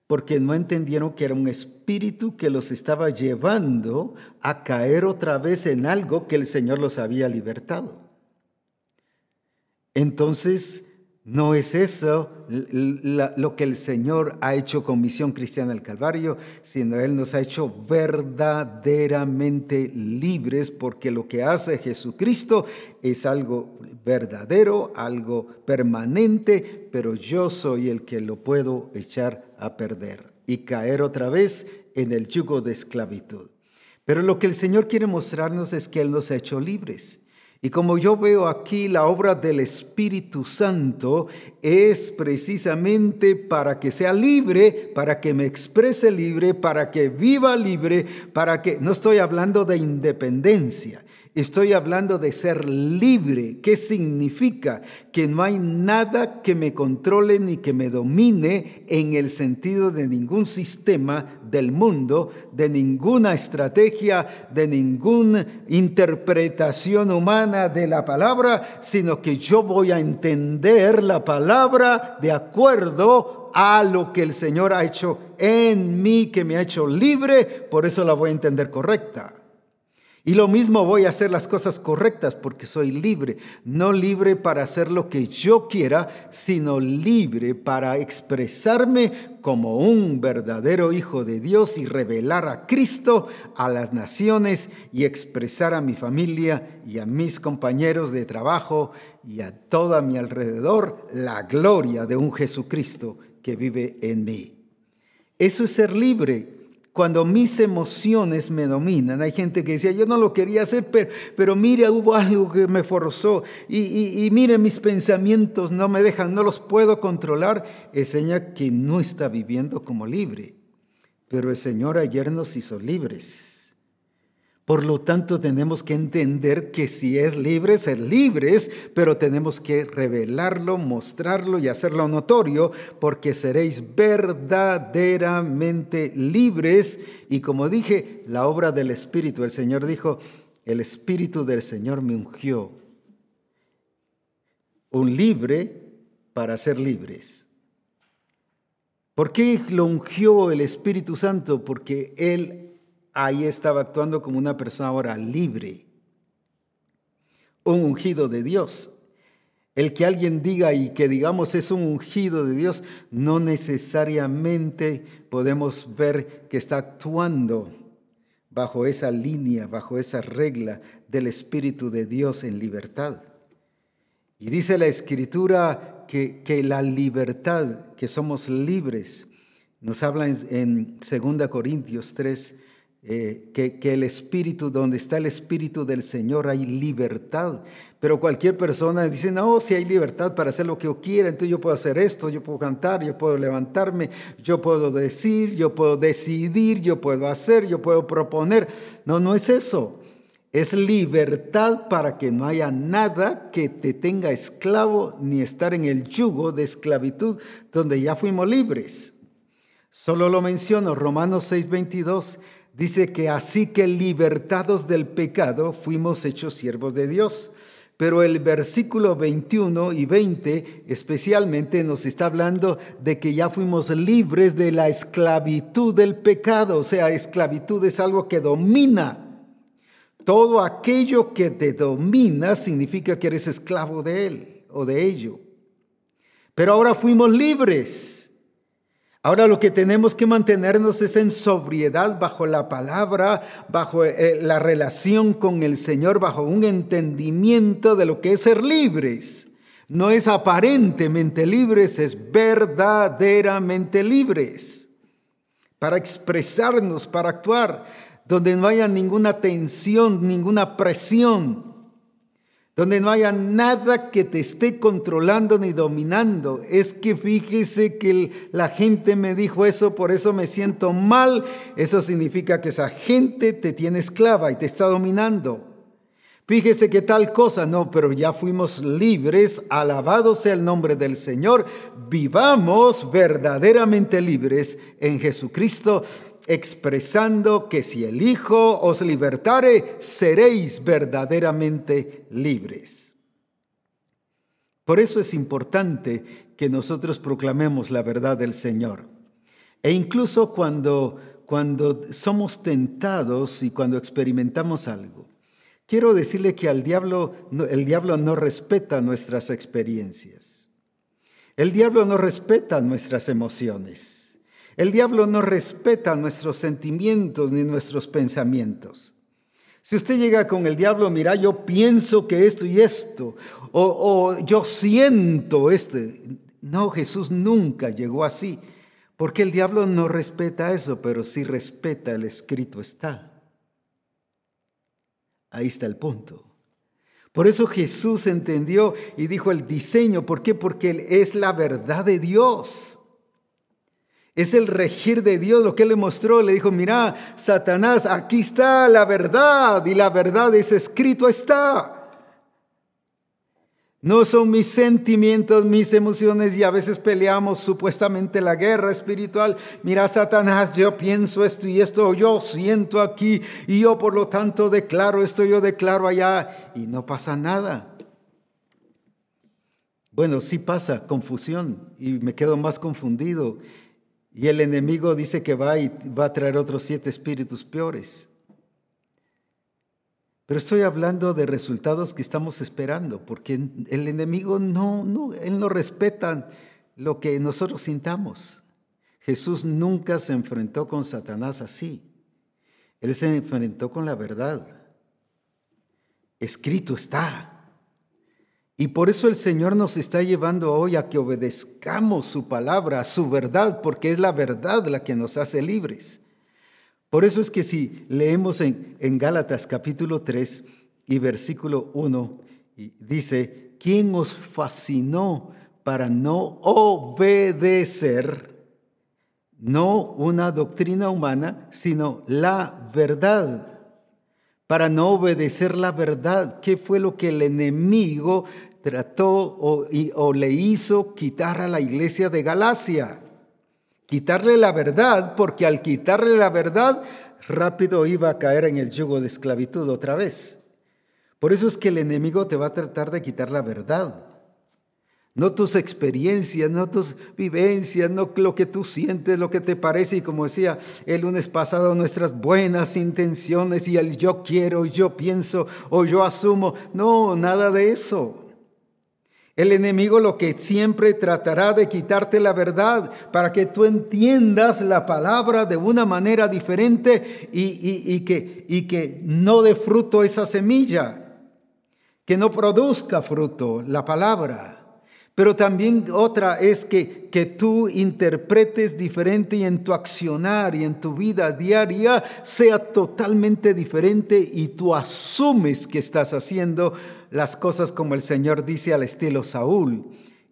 porque no entendieron que era un espíritu que los estaba llevando a caer otra vez en algo que el Señor los había libertado. Entonces, no es eso lo que el Señor ha hecho con Misión Cristiana del Calvario, sino Él nos ha hecho verdaderamente libres porque lo que hace Jesucristo es algo verdadero, algo permanente, pero yo soy el que lo puedo echar a perder y caer otra vez en el yugo de esclavitud. Pero lo que el Señor quiere mostrarnos es que Él nos ha hecho libres. Y como yo veo aquí, la obra del Espíritu Santo es precisamente para que sea libre, para que me exprese libre, para que viva libre, para que, no estoy hablando de independencia, Estoy hablando de ser libre. ¿Qué significa? Que no hay nada que me controle ni que me domine en el sentido de ningún sistema del mundo, de ninguna estrategia, de ninguna interpretación humana de la palabra, sino que yo voy a entender la palabra de acuerdo a lo que el Señor ha hecho en mí, que me ha hecho libre, por eso la voy a entender correcta. Y lo mismo voy a hacer las cosas correctas porque soy libre, no libre para hacer lo que yo quiera, sino libre para expresarme como un verdadero hijo de Dios y revelar a Cristo a las naciones y expresar a mi familia y a mis compañeros de trabajo y a todo mi alrededor la gloria de un Jesucristo que vive en mí. Eso es ser libre cuando mis emociones me dominan. Hay gente que decía, yo no lo quería hacer, pero, pero mire, hubo algo que me forzó. Y, y, mire, mis pensamientos no me dejan, no los puedo controlar. Es señal que no está viviendo como libre. Pero el Señor ayer nos hizo libres. Por lo tanto, tenemos que entender que si es libre, ser libres, pero tenemos que revelarlo, mostrarlo y hacerlo notorio, porque seréis verdaderamente libres. Y como dije, la obra del Espíritu, el Señor dijo, el Espíritu del Señor me ungió. Un libre para ser libres. ¿Por qué lo ungió el Espíritu Santo? Porque Él ahí estaba actuando como una persona ahora libre, un ungido de Dios. El que alguien diga y que digamos es un ungido de Dios, no necesariamente podemos ver que está actuando bajo esa línea, bajo esa regla del Espíritu de Dios en libertad. Y dice la Escritura que, que la libertad, que somos libres, nos habla en, en 2 Corintios 3, eh, que, que, el Espíritu, donde está el Espíritu del Señor hay libertad. Pero cualquier persona dice, no, si hay libertad para hacer lo que yo quiera, entonces yo puedo hacer esto, yo puedo cantar, yo puedo levantarme, yo puedo decir, yo puedo decidir, yo puedo hacer, yo puedo proponer. No, no es eso. Es libertad para que no haya nada que te tenga esclavo ni estar en el yugo de esclavitud donde ya fuimos libres. Solo lo menciono, Romanos 6:22 dice que así que libertados del pecado fuimos hechos siervos de Dios. Pero el versículo 21 y 20 especialmente nos está hablando de que ya fuimos libres de la esclavitud del pecado. O sea, esclavitud es algo que domina. Todo aquello que te domina significa que eres esclavo de él o de ello. Pero ahora fuimos libres. Ahora lo que tenemos que mantenernos es en sobriedad bajo la palabra, bajo eh, la relación con el Señor, bajo un entendimiento de lo que es ser libres. No es aparentemente libres, es verdaderamente libres. Para expresarnos, para actuar, donde no haya ninguna tensión, ninguna presión, donde no haya nada que te esté controlando ni dominando. Es que fíjese que la gente me dijo eso, por eso me siento mal. Eso significa que esa gente te tiene esclava y te está dominando. Fíjese que tal cosa, no, pero ya fuimos libres, alabado sea el nombre del Señor, vivamos verdaderamente libres en Jesucristo expresando que si el Hijo os libertare, seréis verdaderamente libres. Por eso es importante que nosotros proclamemos la verdad del Señor. E incluso cuando, cuando somos tentados y cuando experimentamos algo. Quiero decirle que al diablo, el diablo no respeta nuestras experiencias. El diablo no respeta nuestras emociones. El diablo no respeta nuestros sentimientos ni nuestros pensamientos. Si usted llega con el diablo, mira, yo pienso que esto y esto, o, yo siento esto. No, Jesús nunca llegó así, porque el diablo no respeta eso, pero sí respeta el escrito está. Ahí está el punto. Por eso Jesús entendió y dijo el diseño. ¿Por qué? Porque es la verdad de Dios. Es el regir de Dios lo que le mostró. Le dijo, mira, Satanás, aquí está la verdad y la verdad es escrito está. No son mis sentimientos, mis emociones y a veces peleamos supuestamente la guerra espiritual. Mira, Satanás, yo pienso esto y esto, yo siento aquí y yo por lo tanto declaro esto, yo declaro allá y no pasa nada. Bueno, sí pasa confusión y me quedo más confundido y el enemigo dice que va y va a traer otros siete espíritus peores. Pero estoy hablando de resultados que estamos esperando, porque el enemigo no, no, él no respeta lo que nosotros sintamos. Jesús nunca se enfrentó con Satanás así. Él se enfrentó con la verdad. Escrito está. Y por eso el Señor nos está llevando hoy a que obedezcamos su palabra, su verdad, porque es la verdad la que nos hace libres. Por eso es que si leemos en, en Gálatas capítulo 3 y versículo 1, dice, ¿quién os fascinó para no obedecer? no una doctrina humana, sino la verdad, para no obedecer la verdad. ¿Qué fue lo que el enemigo trató o, le hizo quitar a la iglesia de Galacia? Quitarle la verdad, porque al quitarle la verdad, rápido iba a caer en el yugo de esclavitud otra vez. Por eso es que el enemigo te va a tratar de quitar la verdad no tus experiencias, no tus vivencias, no lo que tú sientes, lo que te parece. Y como decía el lunes pasado, nuestras buenas intenciones y el yo quiero, yo pienso o yo asumo. No, nada de eso. El enemigo lo que siempre tratará de quitarte la verdad para que tú entiendas la palabra de una manera diferente y, que, y que no dé fruto esa semilla, que no produzca fruto la palabra. Pero también otra es que, que tú interpretes diferente y en tu accionar y en tu vida diaria sea totalmente diferente y tú asumes que estás haciendo las cosas como el Señor dice al estilo Saúl,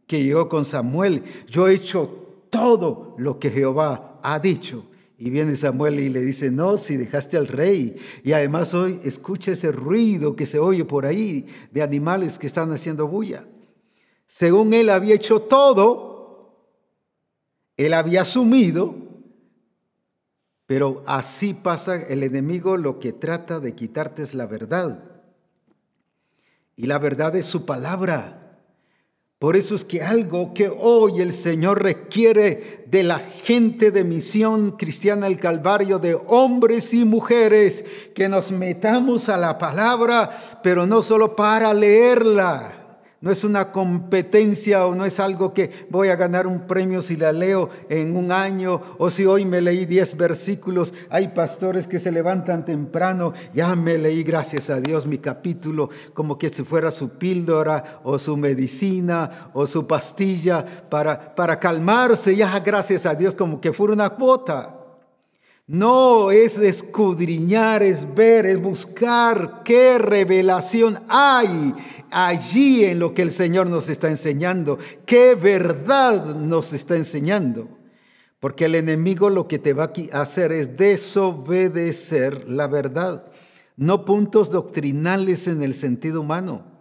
que llegó con Samuel, yo he hecho todo lo que Jehová ha dicho. Y viene Samuel y le dice, no, si dejaste al rey. Y además hoy escucha ese ruido que se oye por ahí de animales que están haciendo bulla. Según él había hecho todo, él había asumido, pero así pasa el enemigo, lo que trata de quitarte es la verdad. Y la verdad es su palabra. Por eso es que algo que hoy el Señor requiere de la gente de misión cristiana del Calvario, de hombres y mujeres, que nos metamos a la palabra, pero no solo para leerla, no es una competencia o no es algo que voy a ganar un premio si la leo en un año o si hoy me leí 10 versículos. Hay pastores que se levantan temprano, ya me leí, gracias a Dios, mi capítulo como que si fuera su píldora o su medicina o su pastilla para, para calmarse, ya gracias a Dios como que fuera una cuota. No es escudriñar, es ver, es buscar qué revelación hay allí en lo que el Señor nos está enseñando, qué verdad nos está enseñando. Porque el enemigo lo que te va a hacer es desobedecer la verdad, no puntos doctrinales en el sentido humano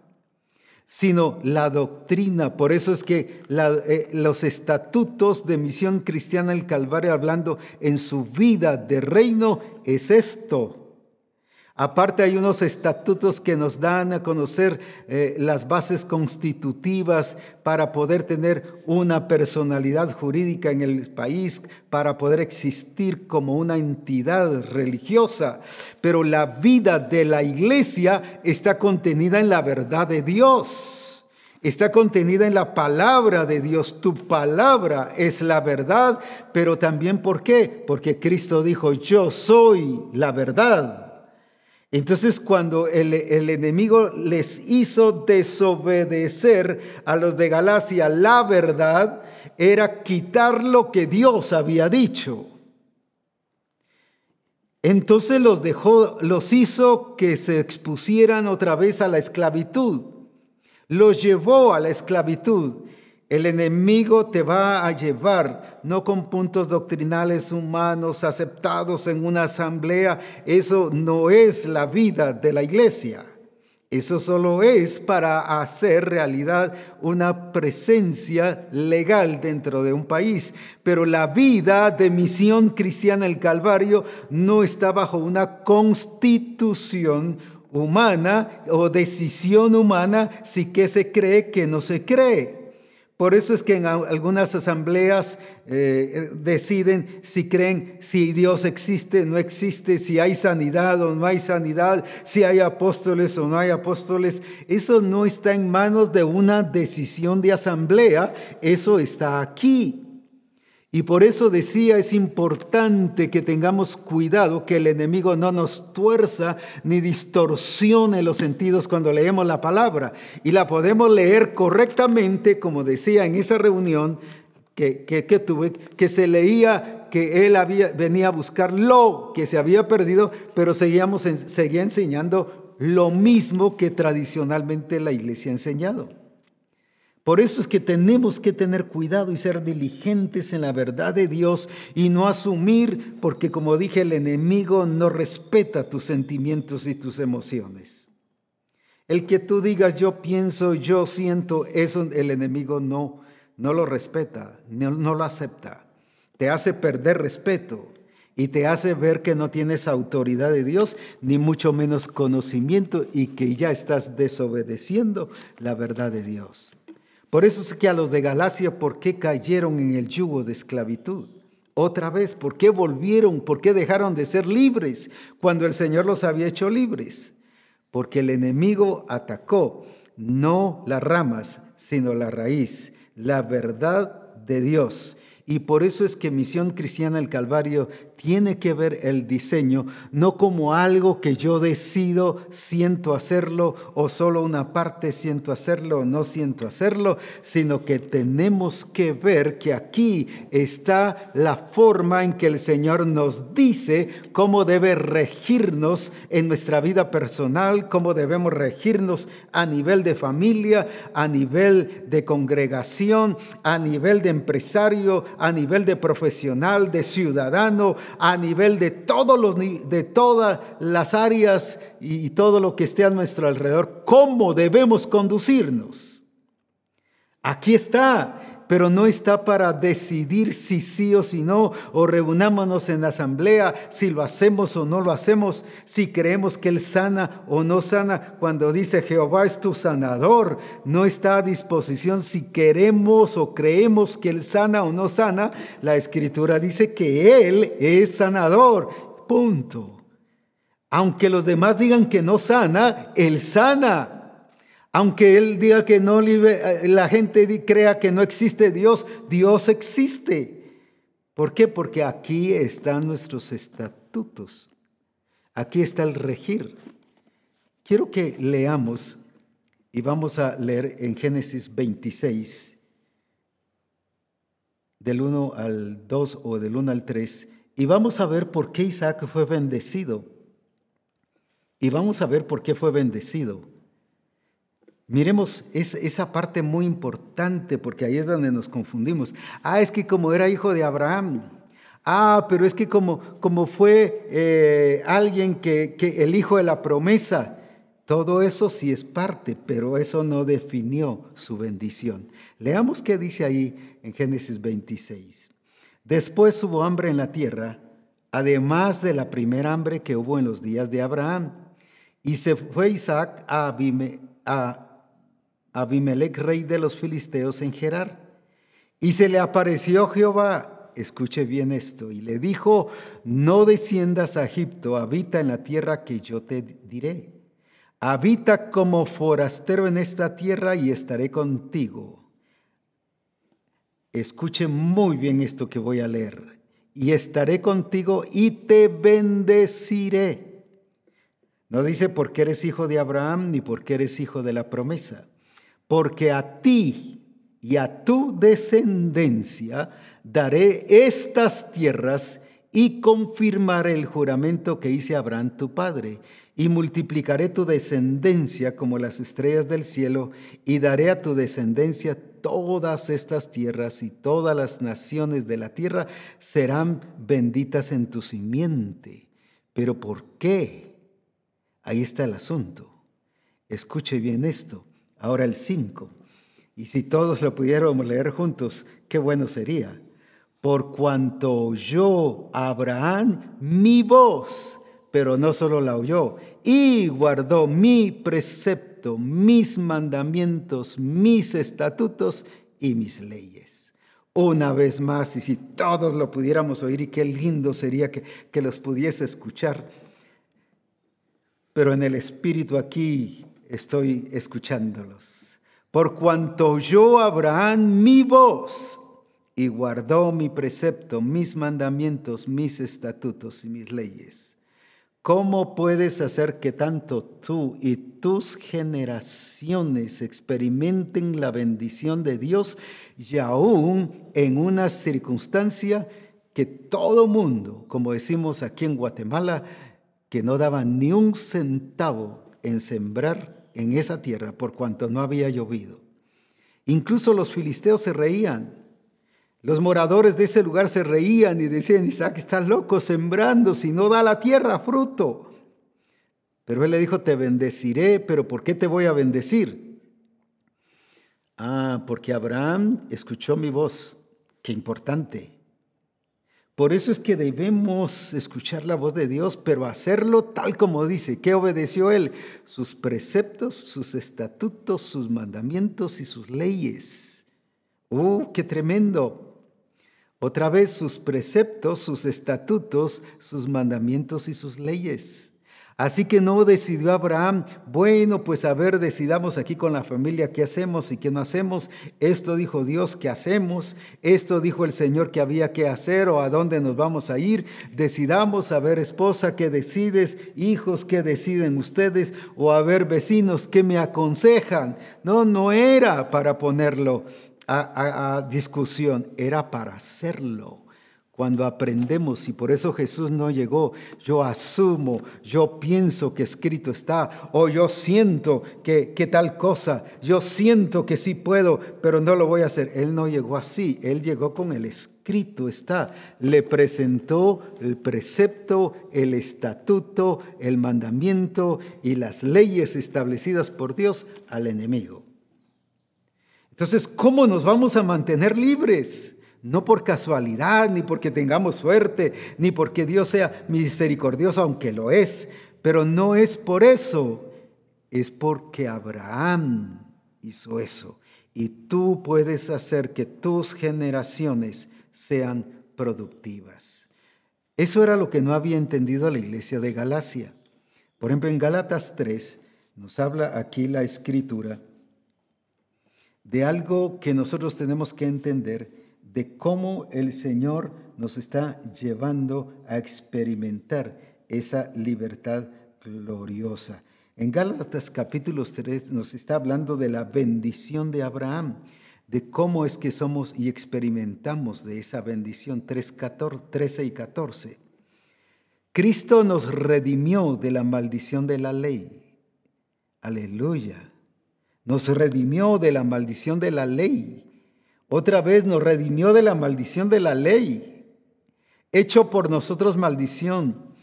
sino la doctrina. Por eso es que eh, los estatutos de misión cristiana del Calvario, hablando en su vida de reino, es esto. Aparte hay unos estatutos que nos dan a conocer eh, las bases constitutivas para poder tener una personalidad jurídica en el país, para poder existir como una entidad religiosa. Pero la vida de la iglesia está contenida en la verdad de Dios. Está contenida en la palabra de Dios. Tu palabra es la verdad, pero también ¿por qué? Porque Cristo dijo, yo soy la verdad. Entonces cuando el, enemigo les hizo desobedecer a los de Galacia la verdad, era quitar lo que Dios había dicho. Entonces los dejó, los hizo que se expusieran otra vez a la esclavitud. Los llevó a la esclavitud. El enemigo te va a llevar, no con puntos doctrinales humanos aceptados en una asamblea. Eso no es la vida de la iglesia. Eso solo es para hacer realidad una presencia legal dentro de un país. Pero la vida de misión cristiana el Calvario no está bajo una constitución humana o decisión humana, si que se cree que no se cree. Por eso es que en algunas asambleas eh, deciden si creen si Dios existe, no existe, si hay sanidad o no hay sanidad, si hay apóstoles o no hay apóstoles. Eso no está en manos de una decisión de asamblea, eso está aquí. Y por eso decía, es importante que tengamos cuidado que el enemigo no nos tuerza ni distorsione los sentidos cuando leemos la palabra. Y la podemos leer correctamente, como decía en esa reunión que, que, tuve, que se leía que él había, venía a buscar lo que se había perdido, pero seguíamos, seguía enseñando lo mismo que tradicionalmente la iglesia ha enseñado. Por eso es que tenemos que tener cuidado y ser diligentes en la verdad de Dios y no asumir, porque como dije, el enemigo no respeta tus sentimientos y tus emociones. El que tú digas yo pienso, yo siento, eso el enemigo no, no lo respeta, no, no lo acepta. Te hace perder respeto y te hace ver que no tienes autoridad de Dios, ni mucho menos conocimiento y que ya estás desobedeciendo la verdad de Dios. Por eso es que a los de Galacia, ¿por qué cayeron en el yugo de esclavitud? Otra vez, ¿por qué volvieron? ¿Por qué dejaron de ser libres cuando el Señor los había hecho libres? Porque el enemigo atacó no las ramas, sino la raíz, la verdad de Dios. Y por eso es que Misión Cristiana del Calvario tiene que ver el diseño no como algo que yo decido, siento hacerlo o solo una parte siento hacerlo o no siento hacerlo, sino que tenemos que ver que aquí está la forma en que el Señor nos dice cómo debe regirnos en nuestra vida personal, cómo debemos regirnos a nivel de familia, a nivel de congregación, a nivel de empresario, a nivel de profesional, de ciudadano, a nivel de, todos los, de todas las áreas y todo lo que esté a nuestro alrededor, cómo debemos conducirnos. Aquí está pero no está para decidir si sí o si no, o reunámonos en la asamblea, si lo hacemos o no lo hacemos, si creemos que Él sana o no sana. Cuando dice Jehová es tu sanador, no está a disposición si queremos o creemos que Él sana o no sana. La escritura dice que Él es sanador. Punto. Aunque los demás digan que no sana, Él sana. Aunque él diga que no, eh, la gente crea que no existe Dios, Dios existe. ¿Por qué? Porque aquí están nuestros estatutos. Aquí está el regir. Quiero que leamos y vamos a leer en Génesis 26, del 1 al 2 o del 1 al 3, y vamos a ver por qué Isaac fue bendecido. Y vamos a ver por qué fue bendecido. Miremos esa parte muy importante porque ahí es donde nos confundimos. Ah, es que como era hijo de Abraham. Ah, pero es que como, como fue eh, alguien que, que el hijo de la promesa. Todo eso sí es parte, pero eso no definió su bendición. Leamos qué dice ahí en Génesis 26. Después hubo hambre en la tierra, además de la primera hambre que hubo en los días de Abraham. Y se fue Isaac a, Abime, a Abimelech, rey de los filisteos, en Gerar. Y se le apareció Jehová, escuche bien esto, y le dijo, no desciendas a Egipto, habita en la tierra que yo te diré. Habita como forastero en esta tierra y estaré contigo. Escuche muy bien esto que voy a leer. Y estaré contigo y te bendeciré. No dice porque eres hijo de Abraham ni porque eres hijo de la promesa porque a ti y a tu descendencia daré estas tierras y confirmaré el juramento que hice a Abraham tu padre, y multiplicaré tu descendencia como las estrellas del cielo, y daré a tu descendencia todas estas tierras, y todas las naciones de la tierra serán benditas en tu simiente. Pero ¿por qué? Ahí está el asunto. Escuche bien esto. Ahora el 5. Y si todos lo pudiéramos leer juntos, qué bueno sería. Por cuanto oyó Abraham mi voz, pero no solo la oyó, y guardó mi precepto, mis mandamientos, mis estatutos y mis leyes. Una vez más, y si todos lo pudiéramos oír, y qué lindo sería que, que los pudiese escuchar, pero en el Espíritu aquí estoy escuchándolos. Por cuanto oyó Abraham mi voz y guardó mi precepto, mis mandamientos, mis estatutos y mis leyes. ¿Cómo puedes hacer que tanto tú y tus generaciones experimenten la bendición de Dios y aún en una circunstancia que todo mundo, como decimos aquí en Guatemala, que no daba ni un centavo en sembrar en esa tierra por cuanto no había llovido. Incluso los filisteos se reían. Los moradores de ese lugar se reían y decían, Isaac está loco sembrando si no da la tierra fruto. Pero él le dijo, te bendeciré, pero ¿por qué te voy a bendecir? Ah, porque Abraham escuchó mi voz. Qué importante. Por eso es que debemos escuchar la voz de Dios, pero hacerlo tal como dice. ¿Qué obedeció Él? Sus preceptos, sus estatutos, sus mandamientos y sus leyes. ¡Uh, qué tremendo! Otra vez sus preceptos, sus estatutos, sus mandamientos y sus leyes. Así que no decidió Abraham, bueno, pues a ver, decidamos aquí con la familia qué hacemos y qué no hacemos. Esto dijo Dios que hacemos, esto dijo el Señor que había que hacer o a dónde nos vamos a ir. Decidamos, a ver, esposa, qué decides, hijos, qué deciden ustedes, o a ver, vecinos, qué me aconsejan. No, no era para ponerlo a, a discusión, era para hacerlo cuando aprendemos, y por eso Jesús no llegó, yo asumo, yo pienso que escrito está, o yo siento que, que, tal cosa, yo siento que sí puedo, pero no lo voy a hacer. Él no llegó así, él llegó con el escrito está, le presentó el precepto, el estatuto, el mandamiento y las leyes establecidas por Dios al enemigo. Entonces, ¿cómo nos vamos a mantener libres? No por casualidad, ni porque tengamos suerte, ni porque Dios sea misericordioso, aunque lo es, pero no es por eso, es porque Abraham hizo eso. Y tú puedes hacer que tus generaciones sean productivas. Eso era lo que no había entendido la iglesia de Galacia. Por ejemplo, en Galatas 3 nos habla aquí la escritura de algo que nosotros tenemos que entender de cómo el Señor nos está llevando a experimentar esa libertad gloriosa. En Gálatas capítulo 3 nos está hablando de la bendición de Abraham, de cómo es que somos y experimentamos de esa bendición 3, 13 y 14. Cristo nos redimió de la maldición de la ley. Aleluya. Nos redimió de la maldición de la ley otra vez nos redimió de la maldición de la ley, hecho por nosotros maldición,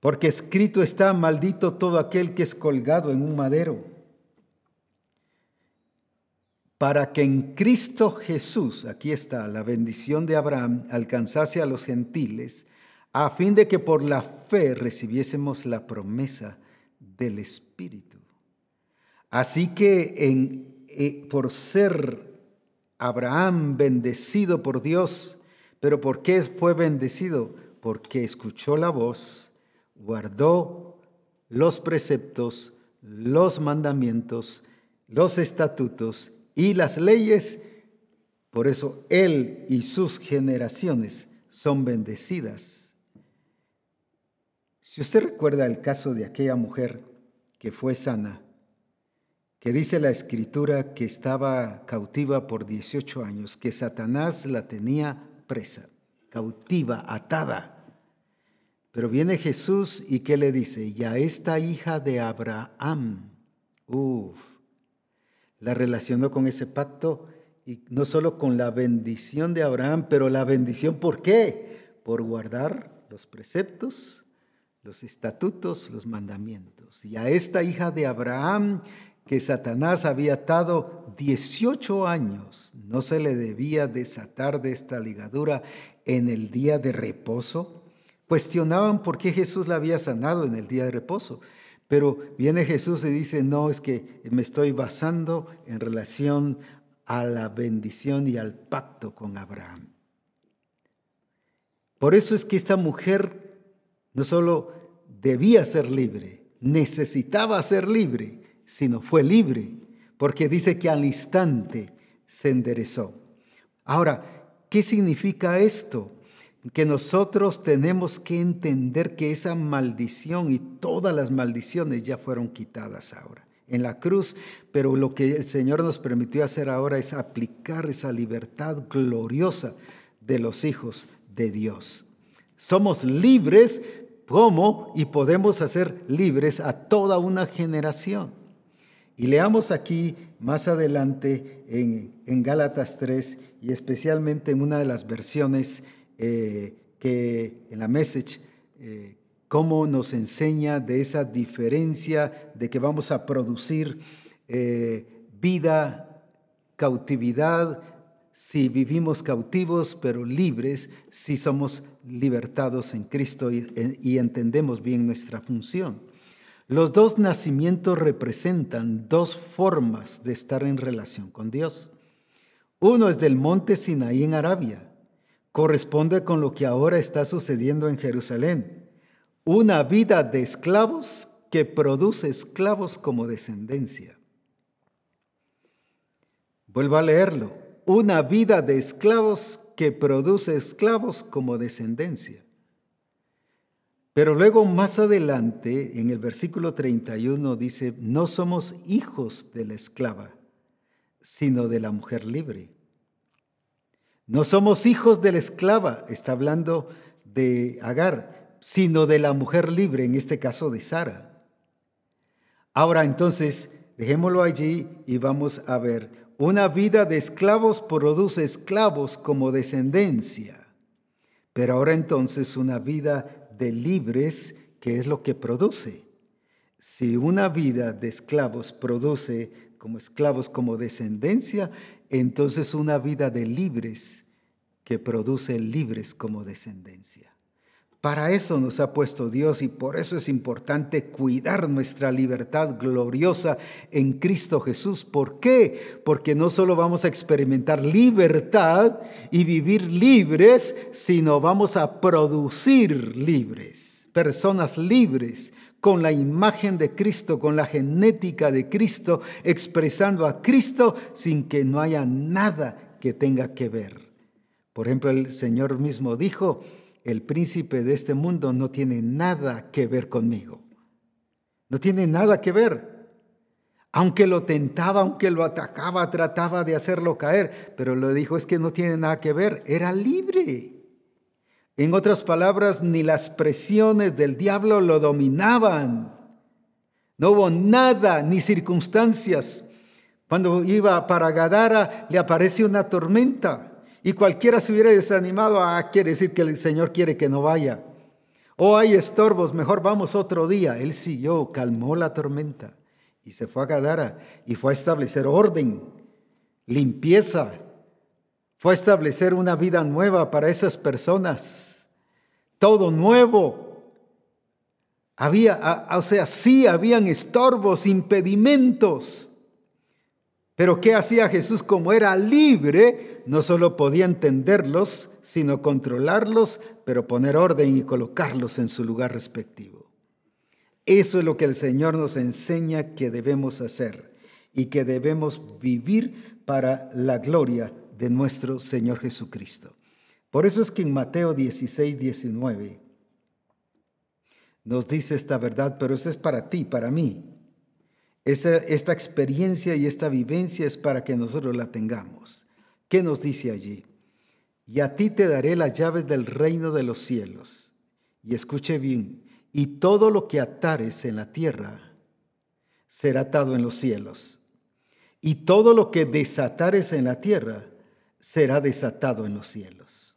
porque escrito está, maldito todo aquel que es colgado en un madero, para que en Cristo Jesús, aquí está la bendición de Abraham, alcanzase a los gentiles, a fin de que por la fe recibiésemos la promesa del Espíritu. Así que en, eh, por ser Abraham bendecido por Dios. ¿Pero por qué fue bendecido? Porque escuchó la voz, guardó los preceptos, los mandamientos, los estatutos y las leyes. Por eso él y sus generaciones son bendecidas. Si usted recuerda el caso de aquella mujer que fue sana, que dice la escritura que estaba cautiva por 18 años, que Satanás la tenía presa, cautiva, atada. Pero viene Jesús y ¿qué le dice? Y a esta hija de Abraham, uff, la relacionó con ese pacto y no solo con la bendición de Abraham, pero la bendición ¿por qué? Por guardar los preceptos, los estatutos, los mandamientos. Y a esta hija de Abraham que Satanás había atado 18 años, ¿no se le debía desatar de esta ligadura en el día de reposo? Cuestionaban por qué Jesús la había sanado en el día de reposo. Pero viene Jesús y dice, no, es que me estoy basando en relación a la bendición y al pacto con Abraham. Por eso es que esta mujer no solo debía ser libre, necesitaba ser libre, sino fue libre, porque dice que al instante se enderezó. Ahora, ¿qué significa esto? Que nosotros tenemos que entender que esa maldición y todas las maldiciones ya fueron quitadas ahora en la cruz, pero lo que el Señor nos permitió hacer ahora es aplicar esa libertad gloriosa de los hijos de Dios. Somos libres como y podemos hacer libres a toda una generación. Y leamos aquí más adelante en, Gálatas 3 y especialmente en una de las versiones eh, que en la message, eh, cómo nos enseña de esa diferencia de que vamos a producir eh, vida, cautividad, si vivimos cautivos pero libres, si somos libertados en Cristo y entendemos bien nuestra función. Los dos nacimientos representan dos formas de estar en relación con Dios. Uno es del monte Sinaí en Arabia. Corresponde con lo que ahora está sucediendo en Jerusalén. Una vida de esclavos que produce esclavos como descendencia. Vuelvo a leerlo. Una vida de esclavos que produce esclavos como descendencia. Pero luego más adelante, en el versículo 31, dice, no somos hijos de la esclava, sino de la mujer libre. No somos hijos de la esclava, está hablando de Agar, sino de la mujer libre, en este caso de Sara. Ahora entonces, dejémoslo allí y vamos a ver, una vida de esclavos produce esclavos como descendencia, pero ahora entonces una vida de libres, que es lo que produce. Si una vida de esclavos produce como esclavos como descendencia, entonces una vida de libres que produce libres como descendencia. Para eso nos ha puesto Dios y por eso es importante cuidar nuestra libertad gloriosa en Cristo Jesús. ¿Por qué? Porque no solo vamos a experimentar libertad y vivir libres, sino vamos a producir libres, personas libres con la imagen de Cristo, con la genética de Cristo, expresando a Cristo sin que no haya nada que tenga que ver. Por ejemplo, el Señor mismo dijo, el príncipe de este mundo no tiene nada que ver conmigo. No tiene nada que ver. Aunque lo tentaba, aunque lo atacaba, trataba de hacerlo caer, pero lo dijo es que no tiene nada que ver, era libre. En otras palabras, ni las presiones del diablo lo dominaban. No hubo nada, ni circunstancias. Cuando iba para Gadara, le aparece una tormenta. Y cualquiera se hubiera desanimado, ah, quiere decir que el Señor quiere que no vaya. Oh, hay estorbos, mejor vamos otro día. Él siguió, calmó la tormenta y se fue a Gadara y fue a establecer orden, limpieza, fue a establecer una vida nueva para esas personas. Todo nuevo. Había, o sea, sí habían estorbos, impedimentos. Pero ¿qué hacía Jesús como era libre? No solo podía entenderlos, sino controlarlos, pero poner orden y colocarlos en su lugar respectivo. Eso es lo que el Señor nos enseña que debemos hacer y que debemos vivir para la gloria de nuestro Señor Jesucristo. Por eso es que en Mateo 16, 19 nos dice esta verdad, pero eso es para ti, para mí. Esta experiencia y esta vivencia es para que nosotros la tengamos. ¿Qué nos dice allí? Y a ti te daré las llaves del reino de los cielos. Y escuche bien, y todo lo que atares en la tierra será atado en los cielos. Y todo lo que desatares en la tierra será desatado en los cielos.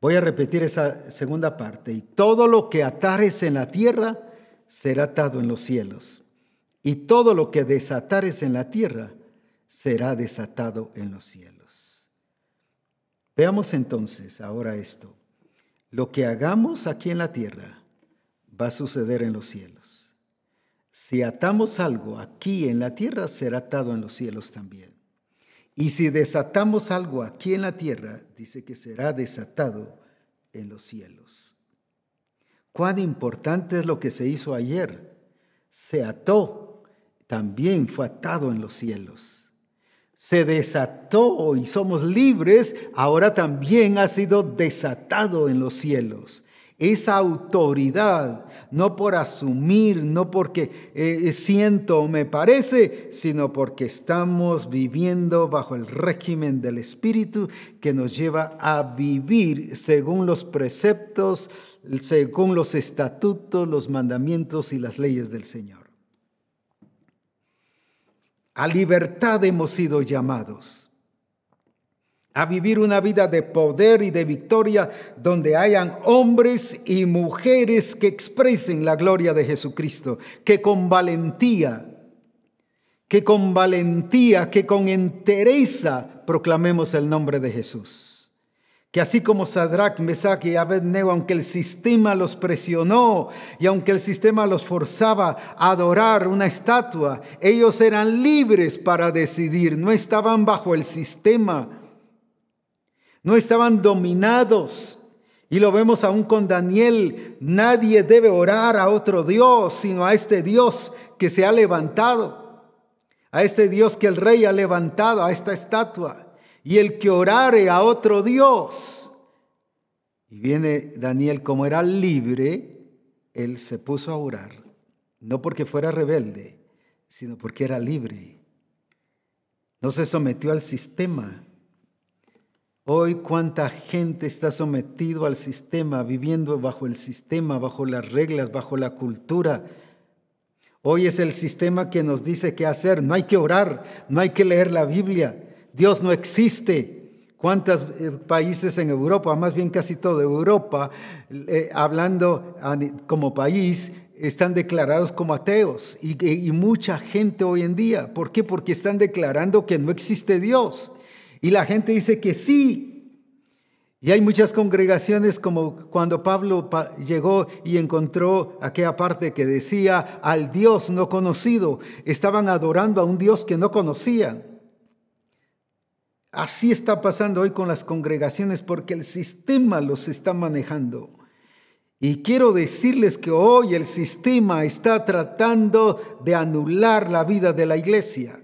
Voy a repetir esa segunda parte. Y todo lo que atares en la tierra será atado en los cielos. Y todo lo que desatares en la tierra será desatado en los cielos. Veamos entonces ahora esto. Lo que hagamos aquí en la tierra va a suceder en los cielos. Si atamos algo aquí en la tierra, será atado en los cielos también. Y si desatamos algo aquí en la tierra, dice que será desatado en los cielos. Cuán importante es lo que se hizo ayer. Se ató, también fue atado en los cielos. Se desató y somos libres, ahora también ha sido desatado en los cielos esa autoridad, no por asumir, no porque eh, siento o me parece, sino porque estamos viviendo bajo el régimen del Espíritu que nos lleva a vivir según los preceptos, según los estatutos, los mandamientos y las leyes del Señor. A libertad hemos sido llamados a vivir una vida de poder y de victoria donde hayan hombres y mujeres que expresen la gloria de Jesucristo, que con valentía, que con valentía, que con entereza proclamemos el nombre de Jesús. Que así como Sadrach, Mesach y Abednego, aunque el sistema los presionó y aunque el sistema los forzaba a adorar una estatua, ellos eran libres para decidir, no estaban bajo el sistema no estaban dominados. Y lo vemos aún con Daniel, nadie debe orar a otro Dios, sino a este Dios que se ha levantado, a este Dios que el rey ha levantado, a esta estatua. Y el que orare a otro Dios. Y viene Daniel, como era libre, él se puso a orar, no porque fuera rebelde, sino porque era libre. No se sometió al sistema Hoy cuánta gente está sometido al sistema, viviendo bajo el sistema, bajo las reglas, bajo la cultura. Hoy es el sistema que nos dice qué hacer. No hay que orar, no hay que leer la Biblia. Dios no existe. ¿Cuántos eh, países en Europa, más bien casi toda Europa, eh, hablando como país, están declarados como ateos? Y, y mucha gente hoy en día. ¿Por qué? Porque están declarando que no existe Dios. Y la gente dice que sí. Y hay muchas congregaciones como cuando Pablo llegó y encontró aquella parte que decía al Dios no conocido. Estaban adorando a un Dios que no conocían. Así está pasando hoy con las congregaciones porque el sistema los está manejando. Y quiero decirles que hoy el sistema está tratando de anular la vida de la iglesia,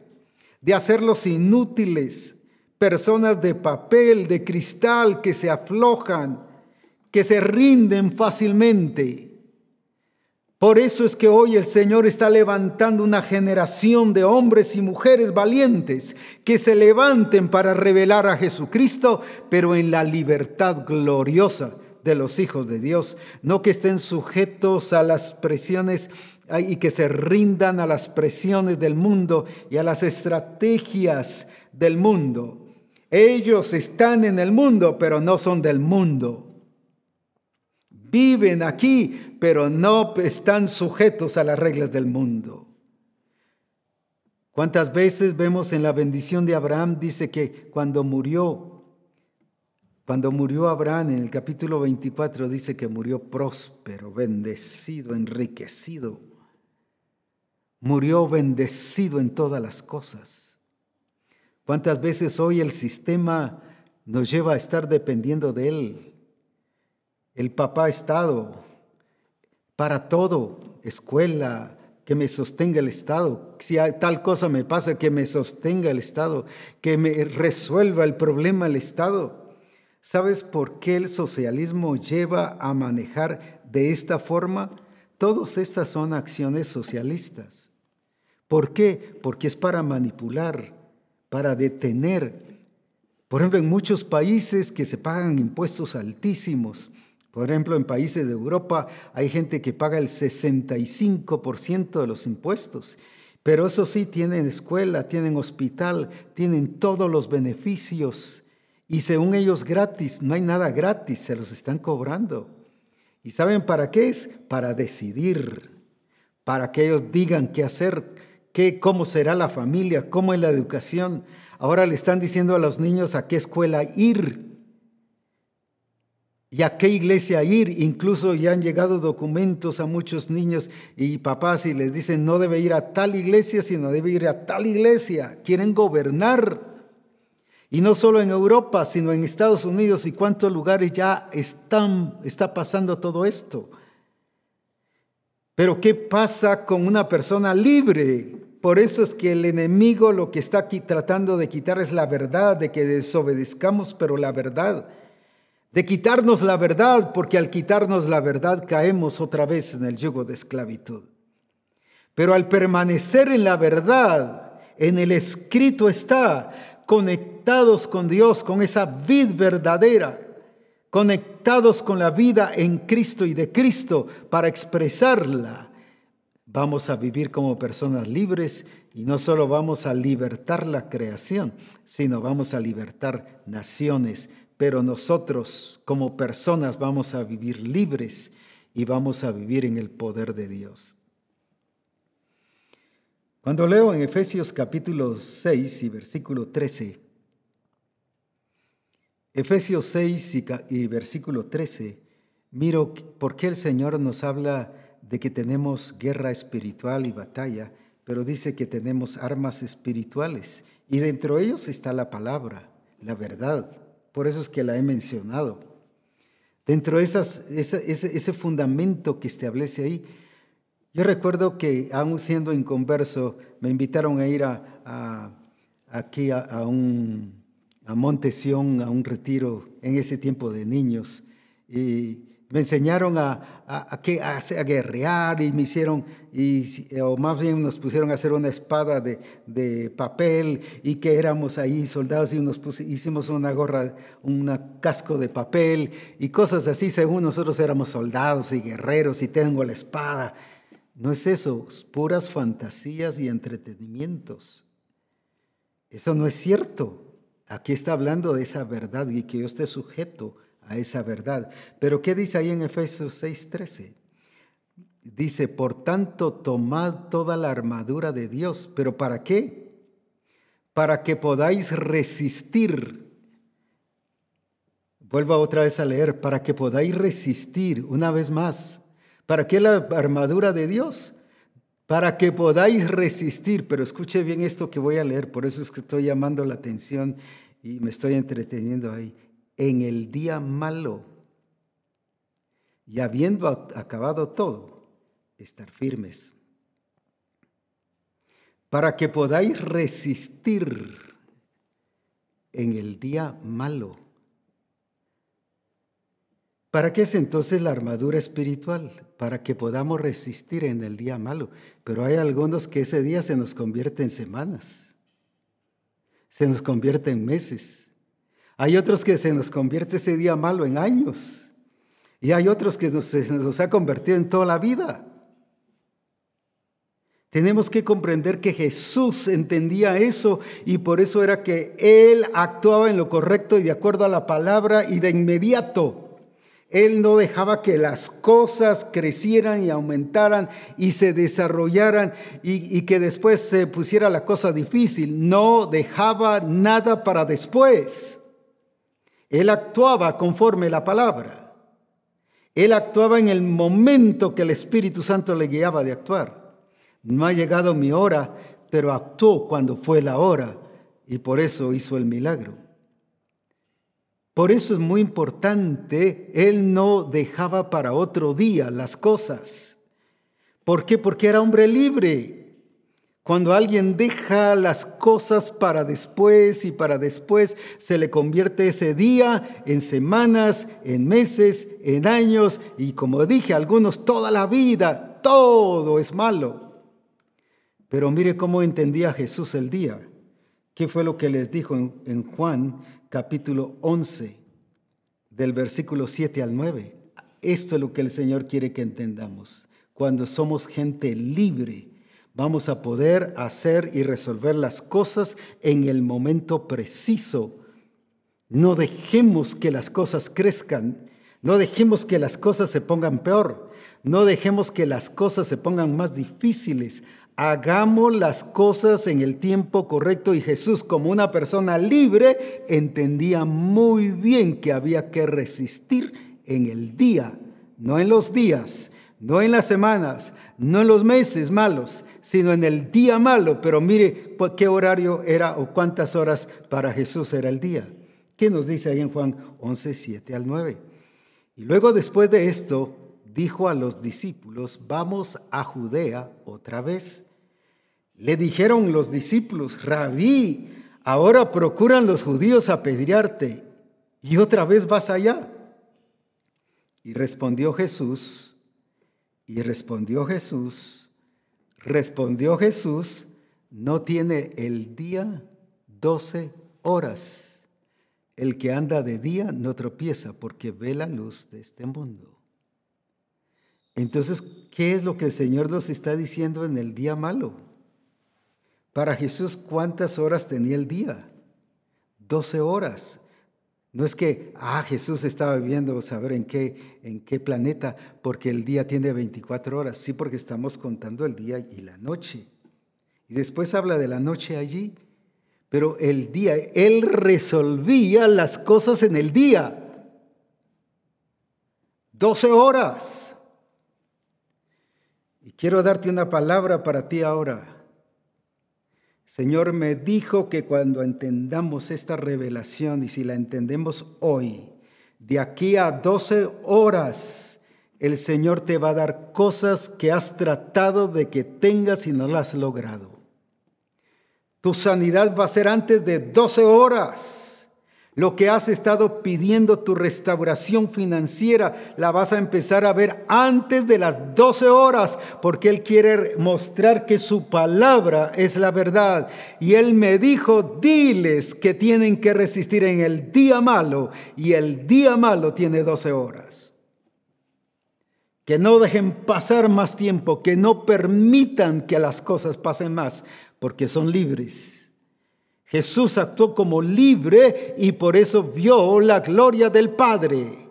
de hacerlos inútiles, personas de papel, de cristal, que se aflojan, que se rinden fácilmente. Por eso es que hoy el Señor está levantando una generación de hombres y mujeres valientes que se levanten para revelar a Jesucristo, pero en la libertad gloriosa de los hijos de Dios, no que estén sujetos a las presiones y que se rindan a las presiones del mundo y a las estrategias del mundo. Ellos están en el mundo, pero no son del mundo. Viven aquí, pero no están sujetos a las reglas del mundo. ¿Cuántas veces vemos en la bendición de Abraham? Dice que cuando murió, cuando murió Abraham en el capítulo 24, dice que murió próspero, bendecido, enriquecido. Murió bendecido en todas las cosas. ¿Cuántas veces hoy el sistema nos lleva a estar dependiendo de él? El papá estado para todo, escuela, que me sostenga el Estado. Si tal cosa me pasa, que me sostenga el Estado, que me resuelva el problema el Estado. ¿Sabes por qué el socialismo lleva a manejar de esta forma? Todas estas son acciones socialistas. ¿Por qué? Porque es para manipular, para detener. Por ejemplo, en muchos países que se pagan impuestos altísimos, por ejemplo, en países de Europa hay gente que paga el 65% de los impuestos, pero eso sí, tienen escuela, tienen hospital, tienen todos los beneficios y según ellos gratis, no hay nada gratis, se los están cobrando. ¿Y saben para qué es? Para decidir, para que ellos digan qué hacer, cómo será la familia, cómo es la educación. Ahora le están diciendo a los niños a qué escuela ir y a qué iglesia ir. Incluso ya han llegado documentos a muchos niños y papás y les dicen no debe ir a tal iglesia, sino debe ir a tal iglesia. Quieren gobernar. Y no solo en Europa, sino en Estados Unidos y cuántos lugares ya está pasando todo esto. Pero ¿qué pasa con una persona libre? Por eso es que el enemigo lo que está aquí tratando de quitar es la verdad, de que desobedezcamos, pero la verdad, de quitarnos la verdad, porque al quitarnos la verdad caemos otra vez en el yugo de esclavitud. Pero al permanecer en la verdad, en el escrito está, conectados con Dios, con esa vid verdadera, conectados con la vida en Cristo y de Cristo para expresarla, vamos a vivir como personas libres y no solo vamos a libertar la creación, sino vamos a libertar naciones, pero nosotros como personas vamos a vivir libres y vamos a vivir en el poder de Dios. Cuando leo en Efesios capítulo 6 y versículo 13, Efesios 6 y, versículo 13, miro por qué el Señor nos habla de que tenemos guerra espiritual y batalla, pero dice que tenemos armas espirituales y dentro de ellos está la palabra, la verdad. Por eso es que la he mencionado. Dentro de esas, ese, fundamento que establece ahí, yo recuerdo que aún siendo inconverso, me invitaron a ir a, aquí a, un, a Montesión, a un retiro en ese tiempo de niños. Y me enseñaron a, a, a, guerrear y me hicieron, y, o más bien nos pusieron a hacer una espada de, de papel y que éramos ahí soldados y nos hicimos una gorra, un casco de papel y cosas así, según nosotros éramos soldados y guerreros y tengo la espada. No es eso, es puras fantasías y entretenimientos. Eso no es cierto. Aquí está hablando de esa verdad y que yo esté sujeto a esa verdad. Pero ¿qué dice ahí en Efesios 6:13? Dice, por tanto, tomad toda la armadura de Dios. ¿Pero para qué? Para que podáis resistir. Vuelvo otra vez a leer, para que podáis resistir una vez más ¿Para qué la armadura de Dios? Para que podáis resistir. Pero escuche bien esto que voy a leer, por eso es que estoy llamando la atención y me estoy entreteniendo ahí. En el día malo, y habiendo acabado todo, estar firmes. Para que podáis resistir en el día malo. ¿Para qué es entonces la armadura espiritual? Para que podamos resistir en el día malo. Pero hay algunos que ese día se nos convierte en semanas, se nos convierte en meses. Hay otros que se nos convierte ese día malo en años. Y hay otros que nos, se nos ha convertido en toda la vida. Tenemos que comprender que Jesús entendía eso y por eso era que Él actuaba en lo correcto y de acuerdo a la palabra y de inmediato. Él no dejaba que las cosas crecieran y aumentaran y se desarrollaran y, que después se pusiera la cosa difícil. No dejaba nada para después. Él actuaba conforme la palabra. Él actuaba en el momento que el Espíritu Santo le guiaba de actuar. No ha llegado mi hora, pero actuó cuando fue la hora y por eso hizo el milagro. Por eso es muy importante, él no dejaba para otro día las cosas. ¿Por qué? Porque era hombre libre. Cuando alguien deja las cosas para después y para después, se le convierte ese día en semanas, en meses, en años y como dije, algunos toda la vida, todo es malo. Pero mire cómo entendía Jesús el día. ¿Qué fue lo que les dijo en, Juan capítulo 11, del versículo 7 al 9? Esto es lo que el Señor quiere que entendamos. Cuando somos gente libre, vamos a poder hacer y resolver las cosas en el momento preciso. No dejemos que las cosas crezcan, no dejemos que las cosas se pongan peor, no dejemos que las cosas se pongan más difíciles. Hagamos las cosas en el tiempo correcto y Jesús como una persona libre entendía muy bien que había que resistir en el día, no en los días, no en las semanas, no en los meses malos, sino en el día malo. Pero mire qué horario era o cuántas horas para Jesús era el día. ¿Qué nos dice ahí en Juan 11, 7 al 9? Y luego después de esto, dijo a los discípulos, vamos a Judea otra vez. Le dijeron los discípulos, rabí, ahora procuran los judíos apedrearte y otra vez vas allá. Y respondió Jesús, y respondió Jesús, respondió Jesús, no tiene el día doce horas. El que anda de día no tropieza porque ve la luz de este mundo. Entonces, ¿qué es lo que el Señor nos está diciendo en el día malo? Para Jesús, ¿cuántas horas tenía el día? Doce horas. No es que, ah, Jesús estaba viviendo, saber en qué, en qué planeta, porque el día tiene 24 horas. Sí, porque estamos contando el día y la noche. Y después habla de la noche allí. Pero el día, Él resolvía las cosas en el día. 12 horas. Y quiero darte una palabra para ti ahora. Señor me dijo que cuando entendamos esta revelación y si la entendemos hoy, de aquí a 12 horas, el Señor te va a dar cosas que has tratado de que tengas y no las has logrado. Tu sanidad va a ser antes de 12 horas. Lo que has estado pidiendo, tu restauración financiera, la vas a empezar a ver antes de las 12 horas, porque Él quiere mostrar que su palabra es la verdad. Y Él me dijo, diles que tienen que resistir en el día malo, y el día malo tiene 12 horas. Que no dejen pasar más tiempo, que no permitan que las cosas pasen más, porque son libres Jesús actuó como libre y por eso vio la gloria del Padre.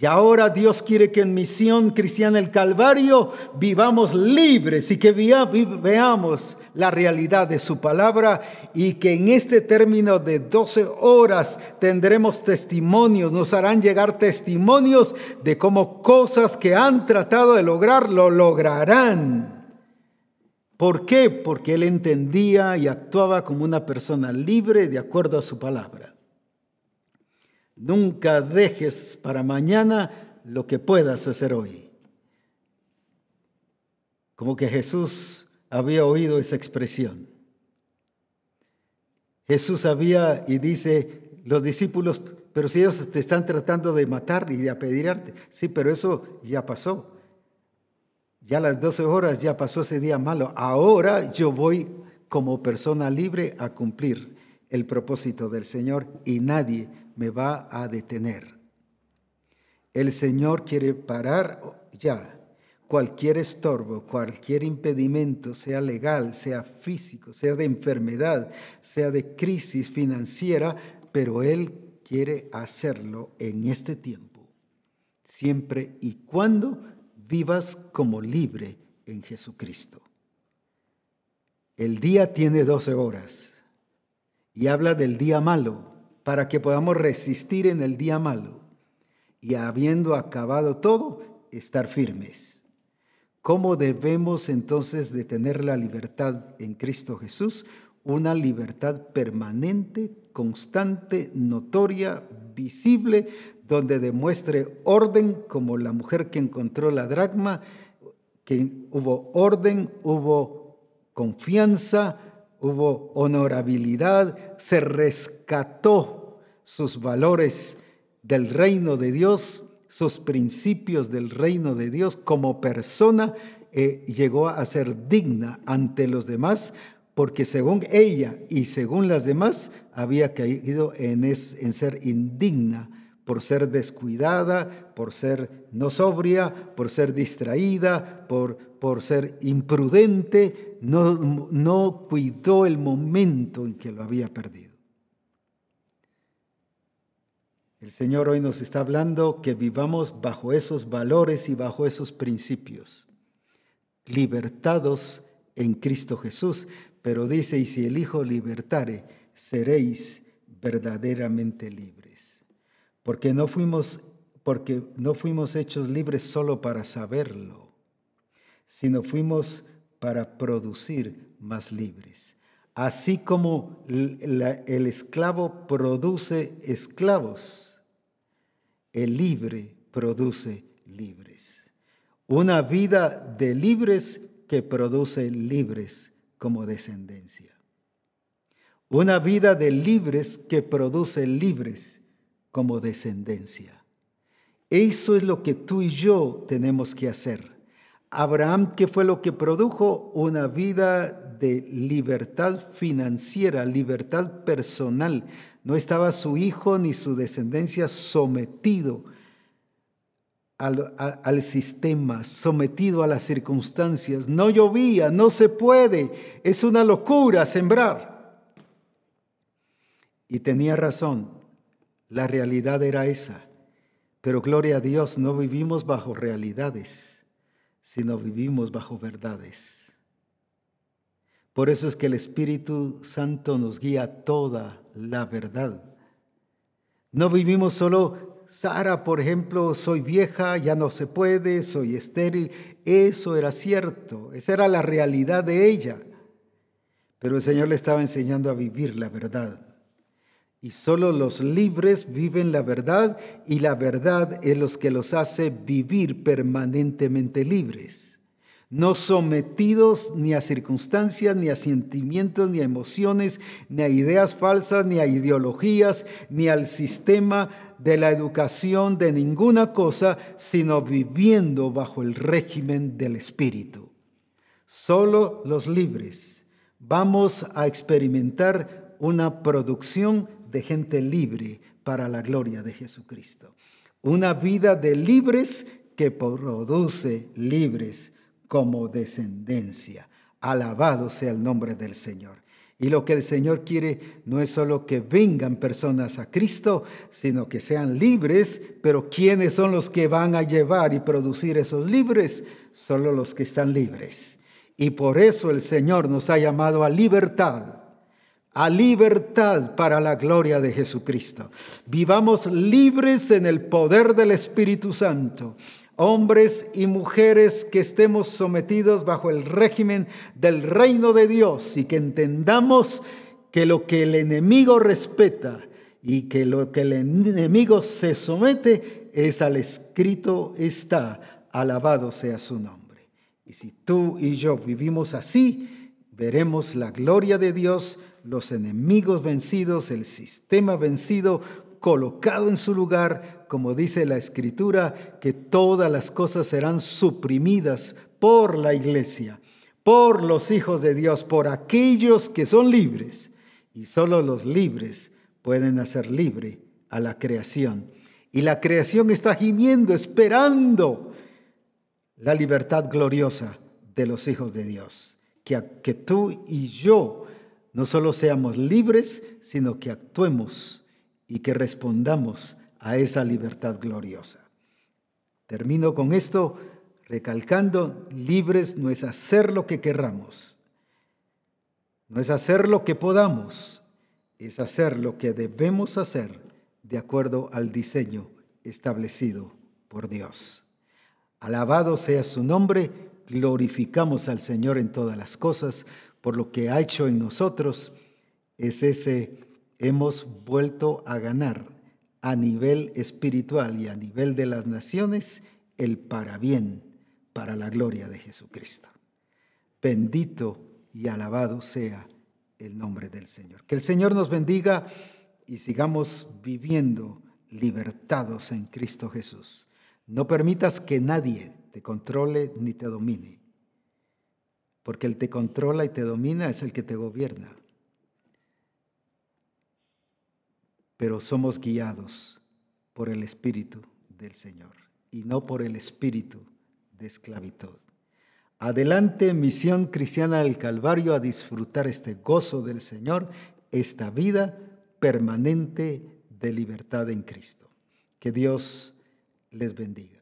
Y ahora Dios quiere que en Misión Cristiana el Calvario vivamos libres y que veamos la realidad de su palabra y que en este término de 12 horas tendremos testimonios, nos harán llegar testimonios de cómo cosas que han tratado de lograr lo lograrán. ¿Por qué? Porque él entendía y actuaba como una persona libre de acuerdo a su palabra. Nunca dejes para mañana lo que puedas hacer hoy. Como que Jesús había oído esa expresión. Jesús había y dice, los discípulos, pero si ellos te están tratando de matar y de apedrearte, sí, pero eso ya pasó. Ya las 12 horas ya pasó ese día malo. Ahora yo voy como persona libre a cumplir el propósito del Señor y nadie me va a detener. El Señor quiere parar ya cualquier estorbo, cualquier impedimento, sea legal, sea físico, sea de enfermedad, sea de crisis financiera, pero Él quiere hacerlo en este tiempo, siempre y cuando vivas como libre en Jesucristo. El día tiene 12 horas y habla del día malo para que podamos resistir en el día malo y habiendo acabado todo, estar firmes. ¿Cómo debemos entonces de tener la libertad en Cristo Jesús? Una libertad permanente, constante, notoria, visible, donde demuestre orden como la mujer que encontró la dracma, que hubo orden, hubo confianza, hubo honorabilidad, se rescató sus valores del reino de Dios, sus principios del reino de Dios como persona, eh, llegó a ser digna ante los demás, porque según ella y según las demás había caído en, en ser indigna por ser descuidada, por ser no sobria, por ser distraída, por, por ser imprudente, no, no cuidó el momento en que lo había perdido. El Señor hoy nos está hablando que vivamos bajo esos valores y bajo esos principios, libertados en Cristo Jesús. Pero dice, y si el Hijo libertare, seréis verdaderamente libres porque no fuimos porque no fuimos hechos libres solo para saberlo, sino fuimos para producir más libres. Así como el esclavo produce esclavos, el libre produce libres. Una vida de libres que produce libres como descendencia. Una vida de libres que produce libres como descendencia. Eso es lo que tú y yo tenemos que hacer. Abraham, ¿qué fue lo que produjo? Una vida de libertad financiera, libertad personal. No estaba su hijo ni su descendencia sometido al, al, sistema, sometido a las circunstancias. No llovía, no se puede, es una locura sembrar. Y tenía razón, la realidad era esa. Pero gloria a Dios, no vivimos bajo realidades, sino vivimos bajo verdades. Por eso es que el Espíritu Santo nos guía toda la verdad. No vivimos solo, Sara, por ejemplo, soy vieja, ya no se puede, soy estéril. Eso era cierto, esa era la realidad de ella. Pero el Señor le estaba enseñando a vivir la verdad. Y solo los libres viven la verdad y la verdad es los que los hace vivir permanentemente libres, no sometidos ni a circunstancias, ni a sentimientos, ni a emociones, ni a ideas falsas, ni a ideologías, ni al sistema de la educación de ninguna cosa, sino viviendo bajo el régimen del Espíritu. Solo los libres vamos a experimentar una producción de gente libre para la gloria de Jesucristo. Una vida de libres que produce libres como descendencia. Alabado sea el nombre del Señor. Y lo que el Señor quiere no es solo que vengan personas a Cristo, sino que sean libres, pero ¿quiénes son los que van a llevar y producir esos libres? Solo los que están libres. Y por eso el Señor nos ha llamado a libertad a libertad para la gloria de Jesucristo. Vivamos libres en el poder del Espíritu Santo. Hombres y mujeres que estemos sometidos bajo el régimen del reino de Dios y que entendamos que lo que el enemigo respeta y que lo que el enemigo se somete es al escrito está, alabado sea su nombre. Y si tú y yo vivimos así, veremos la gloria de Dios los enemigos vencidos, el sistema vencido, colocado en su lugar, como dice la escritura, que todas las cosas serán suprimidas por la iglesia, por los hijos de Dios, por aquellos que son libres. Y solo los libres pueden hacer libre a la creación. Y la creación está gimiendo, esperando la libertad gloriosa de los hijos de Dios. Que, que tú y yo no solo seamos libres, sino que actuemos y que respondamos a esa libertad gloriosa. Termino con esto recalcando, libres no es hacer lo que querramos, no es hacer lo que podamos, es hacer lo que debemos hacer de acuerdo al diseño establecido por Dios. Alabado sea su nombre, glorificamos al Señor en todas las cosas por lo que ha hecho en nosotros, es ese, hemos vuelto a ganar a nivel espiritual y a nivel de las naciones el para bien, para la gloria de Jesucristo. Bendito y alabado sea el nombre del Señor. Que el Señor nos bendiga y sigamos viviendo libertados en Cristo Jesús. No permitas que nadie te controle ni te domine porque el te controla y te domina es el que te gobierna. Pero somos guiados por el Espíritu del Señor y no por el Espíritu de esclavitud. Adelante, misión cristiana del Calvario, a disfrutar este gozo del Señor, esta vida permanente de libertad en Cristo. Que Dios les bendiga.